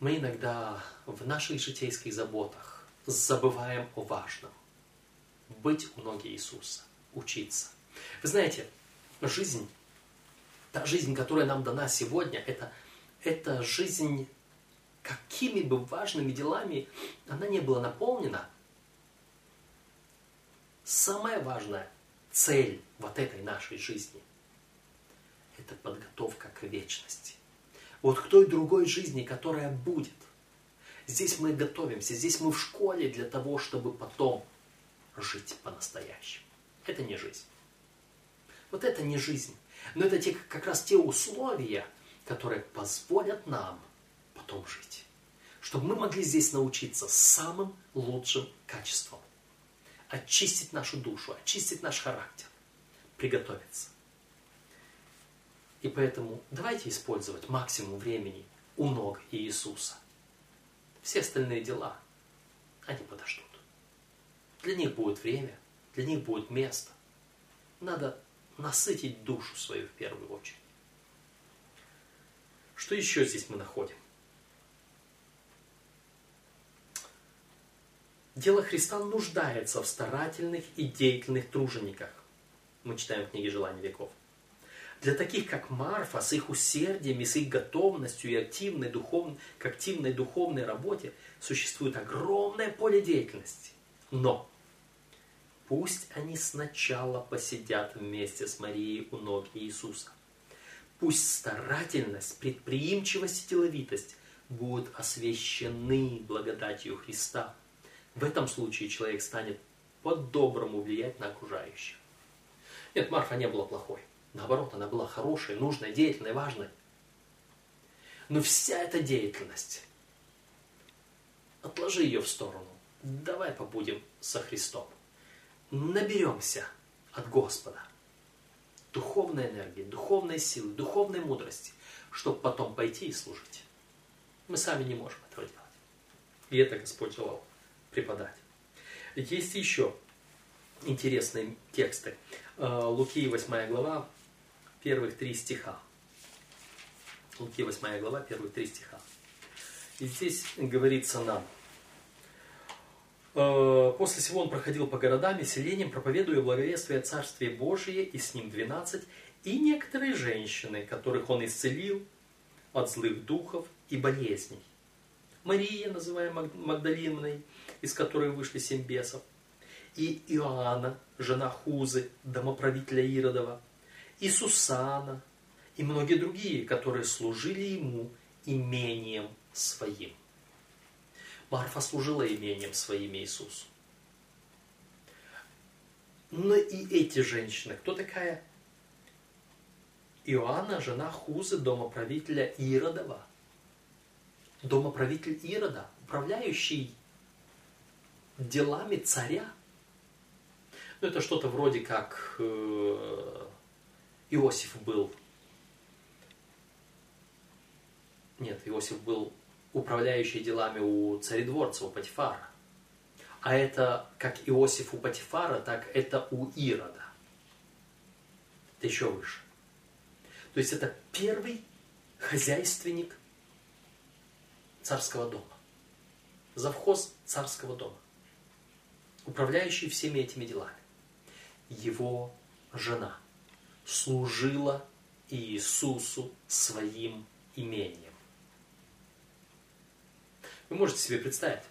Мы иногда в наших житейских заботах забываем о важном. Быть у ноги Иисуса, учиться. Вы знаете, жизнь, та жизнь, которая нам дана сегодня, это, это жизнь какими бы важными делами она не была наполнена, самая важная цель вот этой нашей жизни – это подготовка к вечности. Вот к той другой жизни, которая будет. Здесь мы готовимся, здесь мы в школе для того, чтобы потом жить по-настоящему. Это не жизнь. Вот это не жизнь. Но это те, как раз те условия, которые позволят нам потом жить. Чтобы мы могли здесь научиться самым лучшим качеством. Очистить нашу душу, очистить наш характер, приготовиться. И поэтому давайте использовать максимум времени у ног Иисуса. Все остальные дела, они подождут. Для них будет время, для них будет место. Надо насытить душу свою в первую очередь. Что еще здесь мы находим? Дело Христа нуждается в старательных и деятельных тружениках. Мы читаем в книге «Желания веков». Для таких, как Марфа, с их усердием и с их готовностью и активной духовной, к активной духовной работе существует огромное поле деятельности. Но пусть они сначала посидят вместе с Марией у ног Иисуса. Пусть старательность, предприимчивость и деловитость будут освящены благодатью Христа – в этом случае человек станет по-доброму влиять на окружающих. Нет, Марфа не была плохой. Наоборот, она была хорошей, нужной, деятельной, важной. Но вся эта деятельность, отложи ее в сторону. Давай побудем со Христом. Наберемся от Господа духовной энергии, духовной силы, духовной мудрости, чтобы потом пойти и служить. Мы сами не можем этого делать. И это Господь желал преподать. Есть еще интересные тексты. Э, Луки 8 глава, первых три стиха. Луки 8 глава, первых три стиха. И здесь говорится нам, «Э, После всего он проходил по городам и селениям, проповедуя благовествие Царствие Божие, и с ним двенадцать, и некоторые женщины, которых он исцелил от злых духов и болезней. Мария, называемая Магдалиной, из которой вышли семь бесов, и Иоанна, жена Хузы, домоправителя Иродова, и Сусана, и многие другие, которые служили ему имением своим. Марфа служила имением своим Иисусу. Но и эти женщины, кто такая? Иоанна, жена Хузы, домоправителя Иродова. Домоправитель Ирода, управляющий делами царя. Ну, это что-то вроде как э, Иосиф был... Нет, Иосиф был управляющий делами у царедворца, у Патифара. А это как Иосиф у Патифара, так это у Ирода. Это еще выше. То есть это первый хозяйственник царского дома. Завхоз царского дома. Управляющий всеми этими делами. Его жена служила Иисусу своим имением. Вы можете себе представить,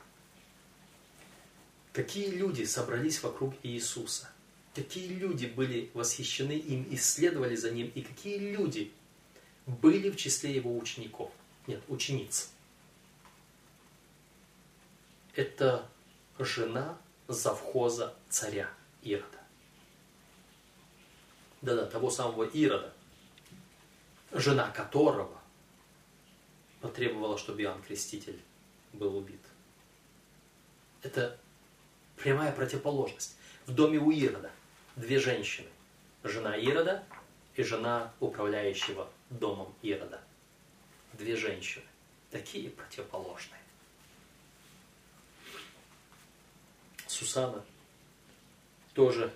какие люди собрались вокруг Иисуса, какие люди были восхищены им, исследовали за ним, и какие люди были в числе его учеников. Нет, учениц. Это жена завхоза царя Ирода. Да-да, того самого Ирода, жена которого потребовала, чтобы Иоанн Креститель был убит. Это прямая противоположность. В доме у Ирода две женщины. Жена Ирода и жена управляющего домом Ирода. Две женщины. Такие противоположные. Сусана тоже.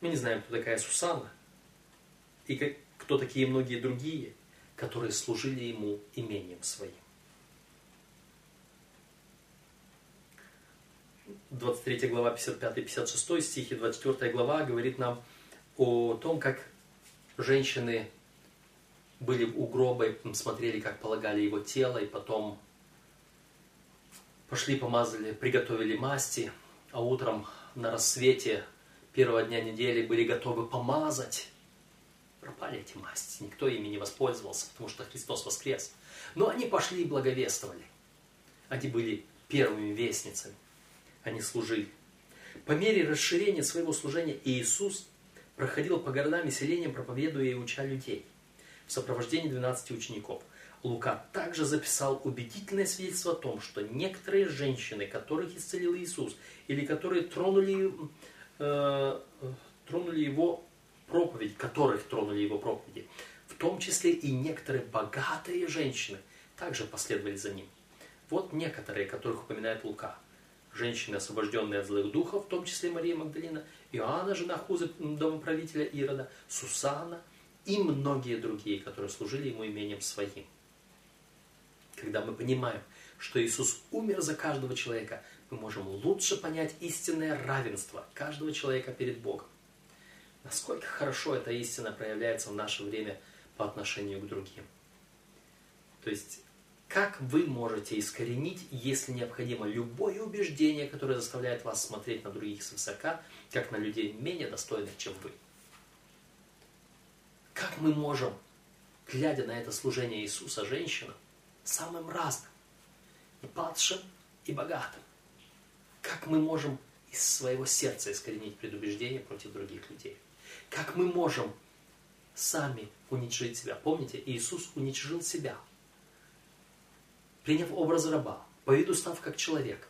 Мы не знаем, кто такая Сусана. И как, кто такие многие другие, которые служили ему имением своим. 23 глава 55-56 стихи, 24 глава говорит нам о том, как женщины были у гроба и смотрели, как полагали его тело, и потом пошли, помазали, приготовили масти, а утром на рассвете первого дня недели были готовы помазать. Пропали эти масти, никто ими не воспользовался, потому что Христос воскрес. Но они пошли и благовествовали. Они были первыми вестницами они служили. По мере расширения своего служения Иисус проходил по городам и селениям, проповедуя и уча людей в сопровождении 12 учеников. Лука также записал убедительное свидетельство о том, что некоторые женщины, которых исцелил Иисус, или которые тронули, э, тронули его проповедь, которых тронули его проповеди, в том числе и некоторые богатые женщины, также последовали за ним. Вот некоторые, которых упоминает Лука – женщины, освобожденные от злых духов, в том числе Мария Магдалина, Иоанна, жена Хузы, домоправителя Ирода, Сусана и многие другие, которые служили ему имением своим. Когда мы понимаем, что Иисус умер за каждого человека, мы можем лучше понять истинное равенство каждого человека перед Богом. Насколько хорошо эта истина проявляется в наше время по отношению к другим. То есть как вы можете искоренить, если необходимо, любое убеждение, которое заставляет вас смотреть на других свысока, как на людей менее достойных, чем вы? Как мы можем, глядя на это служение Иисуса женщинам, самым разным, и падшим, и богатым, как мы можем из своего сердца искоренить предубеждение против других людей? Как мы можем сами уничтожить себя? Помните, Иисус уничтожил себя – приняв образ раба, по виду став как человек,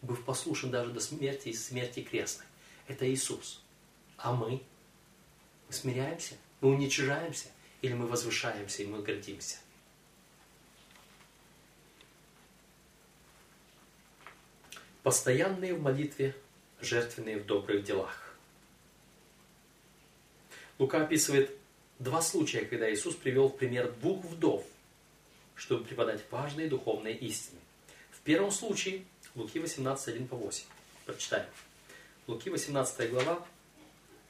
быв послушен даже до смерти и смерти крестной. Это Иисус. А мы? Мы смиряемся? Мы уничижаемся? Или мы возвышаемся и мы гордимся? Постоянные в молитве, жертвенные в добрых делах. Лука описывает два случая, когда Иисус привел в пример двух вдов – чтобы преподать важные духовные истины. В первом случае Луки 18, 1 по 8. Прочитаем. Луки 18 глава,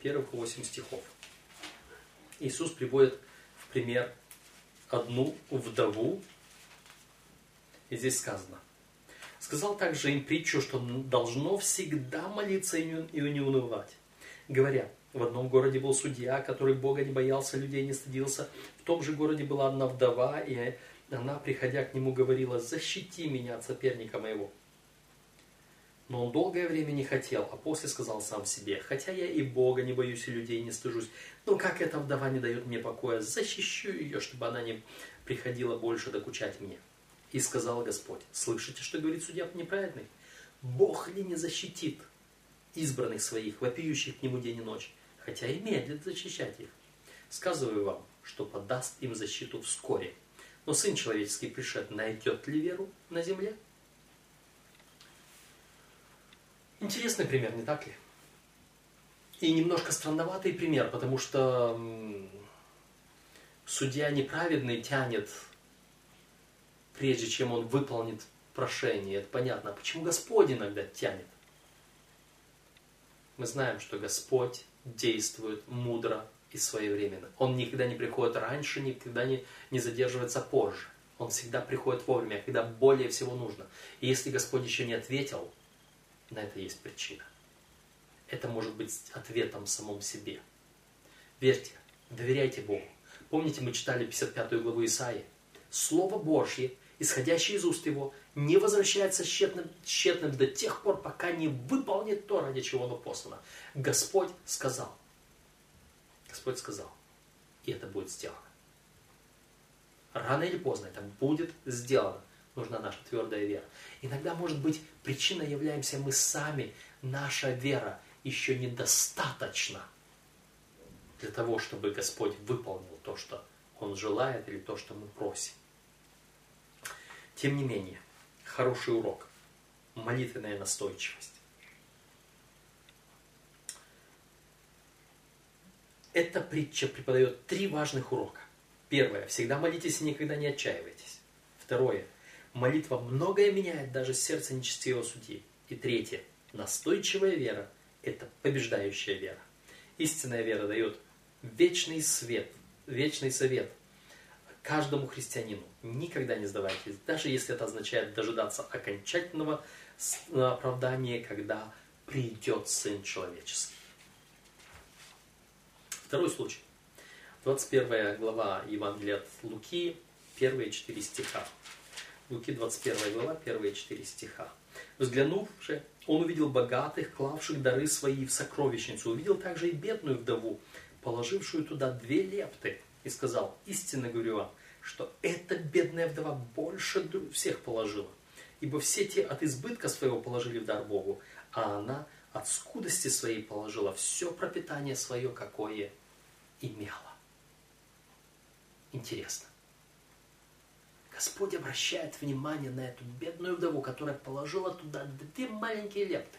1 по 8 стихов. Иисус приводит в пример одну вдову, и здесь сказано. Сказал также им притчу, что должно всегда молиться и не унывать. Говоря, в одном городе был судья, который Бога не боялся, людей не стыдился. В том же городе была одна вдова, и она, приходя к нему, говорила, защити меня от соперника моего. Но он долгое время не хотел, а после сказал сам себе, хотя я и Бога не боюсь, и людей не стыжусь, но как эта вдова не дает мне покоя, защищу ее, чтобы она не приходила больше докучать мне. И сказал Господь, слышите, что говорит судья неправедный? Бог ли не защитит избранных своих, вопиющих к нему день и ночь, хотя и медлит защищать их? Сказываю вам, что подаст им защиту вскоре. Но Сын Человеческий пришед, найдет ли веру на земле? Интересный пример, не так ли? И немножко странноватый пример, потому что судья неправедный тянет, прежде чем он выполнит прошение. Это понятно. А почему Господь иногда тянет? Мы знаем, что Господь действует мудро и своевременно. Он никогда не приходит раньше, никогда не, не задерживается позже. Он всегда приходит вовремя, когда более всего нужно. И если Господь еще не ответил, на это есть причина. Это может быть ответом самом себе. Верьте, доверяйте Богу. Помните, мы читали 55 главу Исаии? Слово Божье, исходящее из уст Его, не возвращается тщетным, тщетным до тех пор, пока не выполнит то, ради чего оно послано. Господь сказал. Господь сказал. И это будет сделано. Рано или поздно это будет сделано. Нужна наша твердая вера. Иногда, может быть, причиной являемся мы сами. Наша вера еще недостаточна для того, чтобы Господь выполнил то, что Он желает, или то, что мы просим. Тем не менее, хороший урок. Молитвенная настойчивость. Эта притча преподает три важных урока. Первое. Всегда молитесь и никогда не отчаивайтесь. Второе. Молитва многое меняет даже сердце нечестивого судьи. И третье. Настойчивая вера – это побеждающая вера. Истинная вера дает вечный свет, вечный совет каждому христианину. Никогда не сдавайтесь, даже если это означает дожидаться окончательного оправдания, когда придет Сын Человеческий. Второй случай. 21 глава Евангелия от Луки, первые четыре стиха. Луки 21 глава, первые четыре стиха. Взглянув же, он увидел богатых, клавших дары свои в сокровищницу. Увидел также и бедную вдову, положившую туда две лепты, и сказал, истинно говорю вам, что эта бедная вдова больше всех положила. Ибо все те от избытка своего положили в дар Богу, а она от скудости своей положила все пропитание свое, какое имела. Интересно. Господь обращает внимание на эту бедную вдову, которая положила туда две маленькие лепты.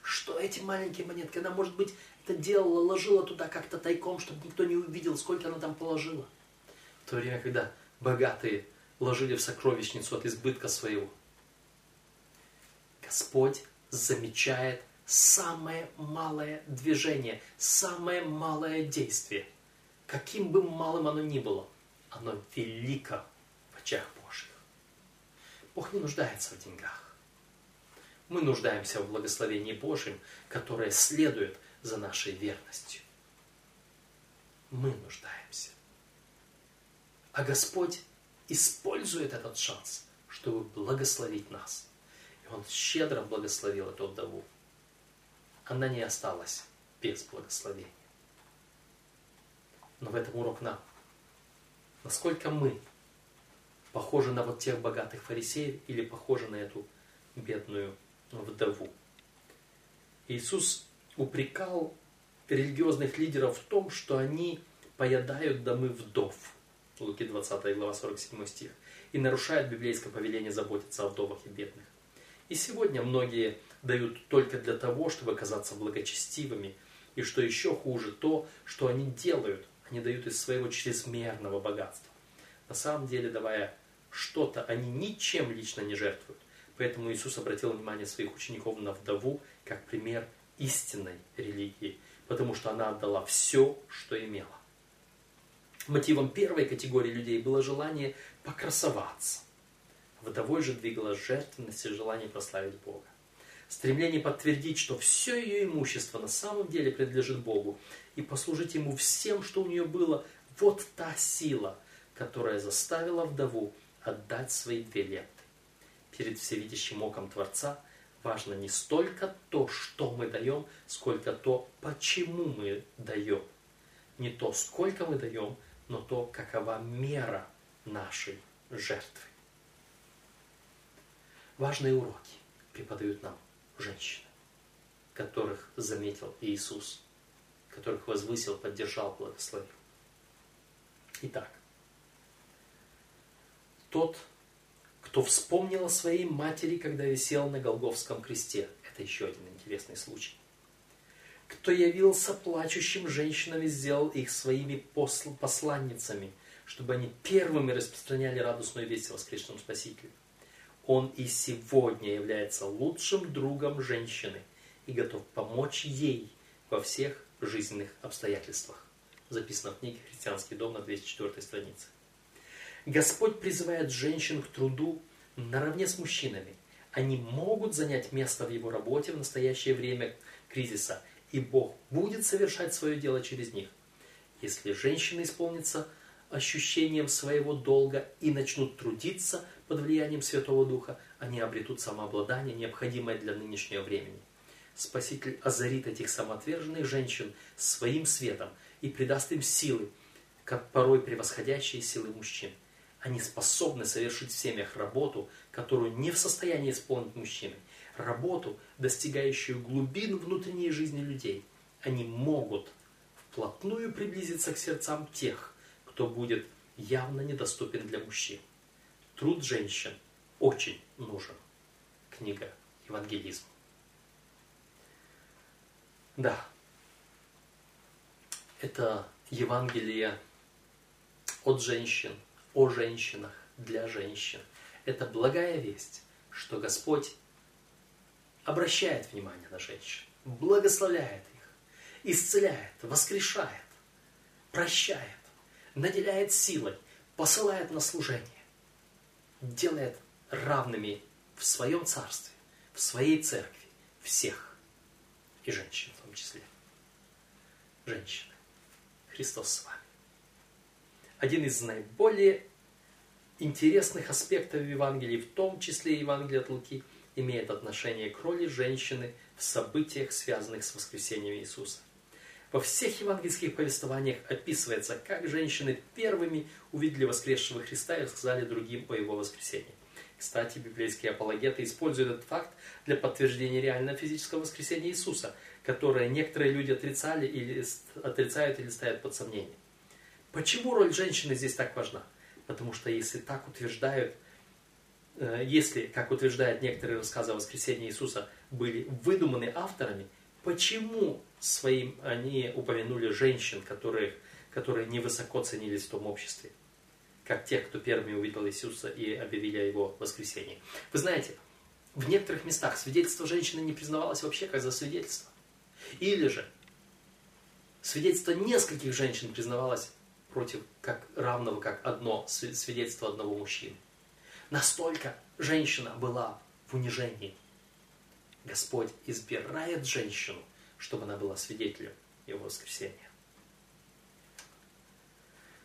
Что эти маленькие монетки? Она, может быть, это делала, ложила туда как-то тайком, чтобы никто не увидел, сколько она там положила. В то время, когда богатые ложили в сокровищницу от избытка своего. Господь замечает самое малое движение, самое малое действие. Каким бы малым оно ни было, оно велико в очах Божьих. Бог не нуждается в деньгах. Мы нуждаемся в благословении Божьем, которое следует за нашей верностью. Мы нуждаемся. А Господь использует этот шанс, чтобы благословить нас. И Он щедро благословил эту вдову. Она не осталась без благословения. Но в этом урок нам. Насколько мы похожи на вот тех богатых фарисеев или похожи на эту бедную вдову. Иисус упрекал религиозных лидеров в том, что они поедают домы вдов. Луки 20 глава 47 стих. И нарушают библейское повеление заботиться о вдовах и бедных. И сегодня многие дают только для того, чтобы казаться благочестивыми. И что еще хуже, то, что они делают, они дают из своего чрезмерного богатства. На самом деле, давая что-то, они ничем лично не жертвуют. Поэтому Иисус обратил внимание своих учеников на вдову как пример истинной религии, потому что она отдала все, что имела. Мотивом первой категории людей было желание покрасоваться. Вдовой же двигалась жертвенность и желание прославить Бога. Стремление подтвердить, что все ее имущество на самом деле принадлежит Богу и послужить Ему всем, что у нее было, вот та сила, которая заставила вдову отдать свои две лепты. Перед всевидящим оком Творца важно не столько то, что мы даем, сколько то, почему мы даем. Не то, сколько мы даем, но то, какова мера нашей жертвы. Важные уроки преподают нам женщины, которых заметил Иисус, которых возвысил, поддержал, благословил. Итак, тот, кто вспомнил о своей матери, когда висел на Голговском кресте. Это еще один интересный случай. Кто явился плачущим женщинам и сделал их своими посланницами, чтобы они первыми распространяли радостную весть о воскресшем Спасителе. Он и сегодня является лучшим другом женщины и готов помочь ей во всех жизненных обстоятельствах. Записано в книге «Христианский дом» на 204 странице. Господь призывает женщин к труду наравне с мужчинами. Они могут занять место в его работе в настоящее время кризиса, и Бог будет совершать свое дело через них. Если женщины исполнятся ощущением своего долга и начнут трудиться под влиянием Святого Духа, они обретут самообладание, необходимое для нынешнего времени. Спаситель озарит этих самоотверженных женщин своим светом и придаст им силы, как порой превосходящие силы мужчин. Они способны совершить в семьях работу, которую не в состоянии исполнить мужчины. Работу, достигающую глубин внутренней жизни людей. Они могут вплотную приблизиться к сердцам тех, кто будет явно недоступен для мужчин. Труд женщин очень нужен. Книга Евангелизм. Да, это Евангелие от женщин, о женщинах, для женщин. Это благая весть, что Господь обращает внимание на женщин, благословляет их, исцеляет, воскрешает, прощает, наделяет силой, посылает на служение, делает равными в своем царстве, в своей церкви всех, и женщин в том числе. Женщины. Христос с вами один из наиболее интересных аспектов Евангелия, в том числе Евангелия от Луки, имеет отношение к роли женщины в событиях, связанных с воскресением Иисуса. Во всех евангельских повествованиях описывается, как женщины первыми увидели воскресшего Христа и рассказали другим о его воскресении. Кстати, библейские апологеты используют этот факт для подтверждения реального физического воскресения Иисуса, которое некоторые люди отрицали или отрицают или ставят под сомнение. Почему роль женщины здесь так важна? Потому что если так утверждают, э, если, как утверждают некоторые рассказы о воскресении Иисуса, были выдуманы авторами, почему своим они упомянули женщин, которые, которые невысоко ценились в том обществе? Как тех, кто первыми увидел Иисуса и объявили о его воскресении. Вы знаете, в некоторых местах свидетельство женщины не признавалось вообще как за свидетельство. Или же свидетельство нескольких женщин признавалось против как равного, как одно свидетельство одного мужчины. Настолько женщина была в унижении. Господь избирает женщину, чтобы она была свидетелем его воскресения.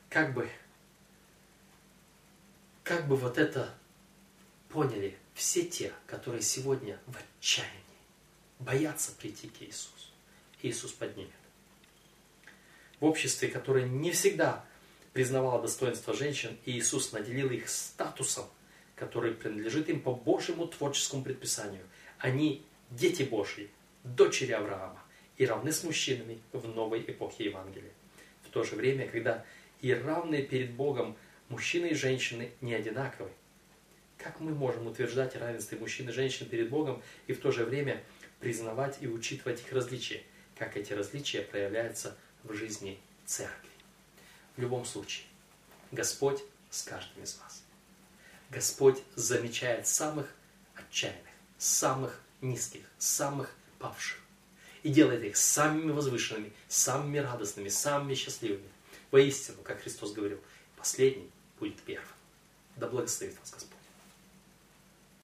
Как бы, как бы вот это поняли все те, которые сегодня в отчаянии боятся прийти к Иисусу. Иисус поднимет в обществе, которое не всегда признавало достоинство женщин, и Иисус наделил их статусом, который принадлежит им по Божьему творческому предписанию. Они дети Божьи, дочери Авраама и равны с мужчинами в новой эпохе Евангелия. В то же время, когда и равные перед Богом мужчины и женщины не одинаковы, как мы можем утверждать о равенстве мужчин и женщин перед Богом и в то же время признавать и учитывать их различия? Как эти различия проявляются в жизни церкви. В любом случае, Господь с каждым из вас. Господь замечает самых отчаянных, самых низких, самых павших. И делает их самыми возвышенными, самыми радостными, самыми счастливыми. Воистину, как Христос говорил, последний будет первым. Да благословит вас Господь.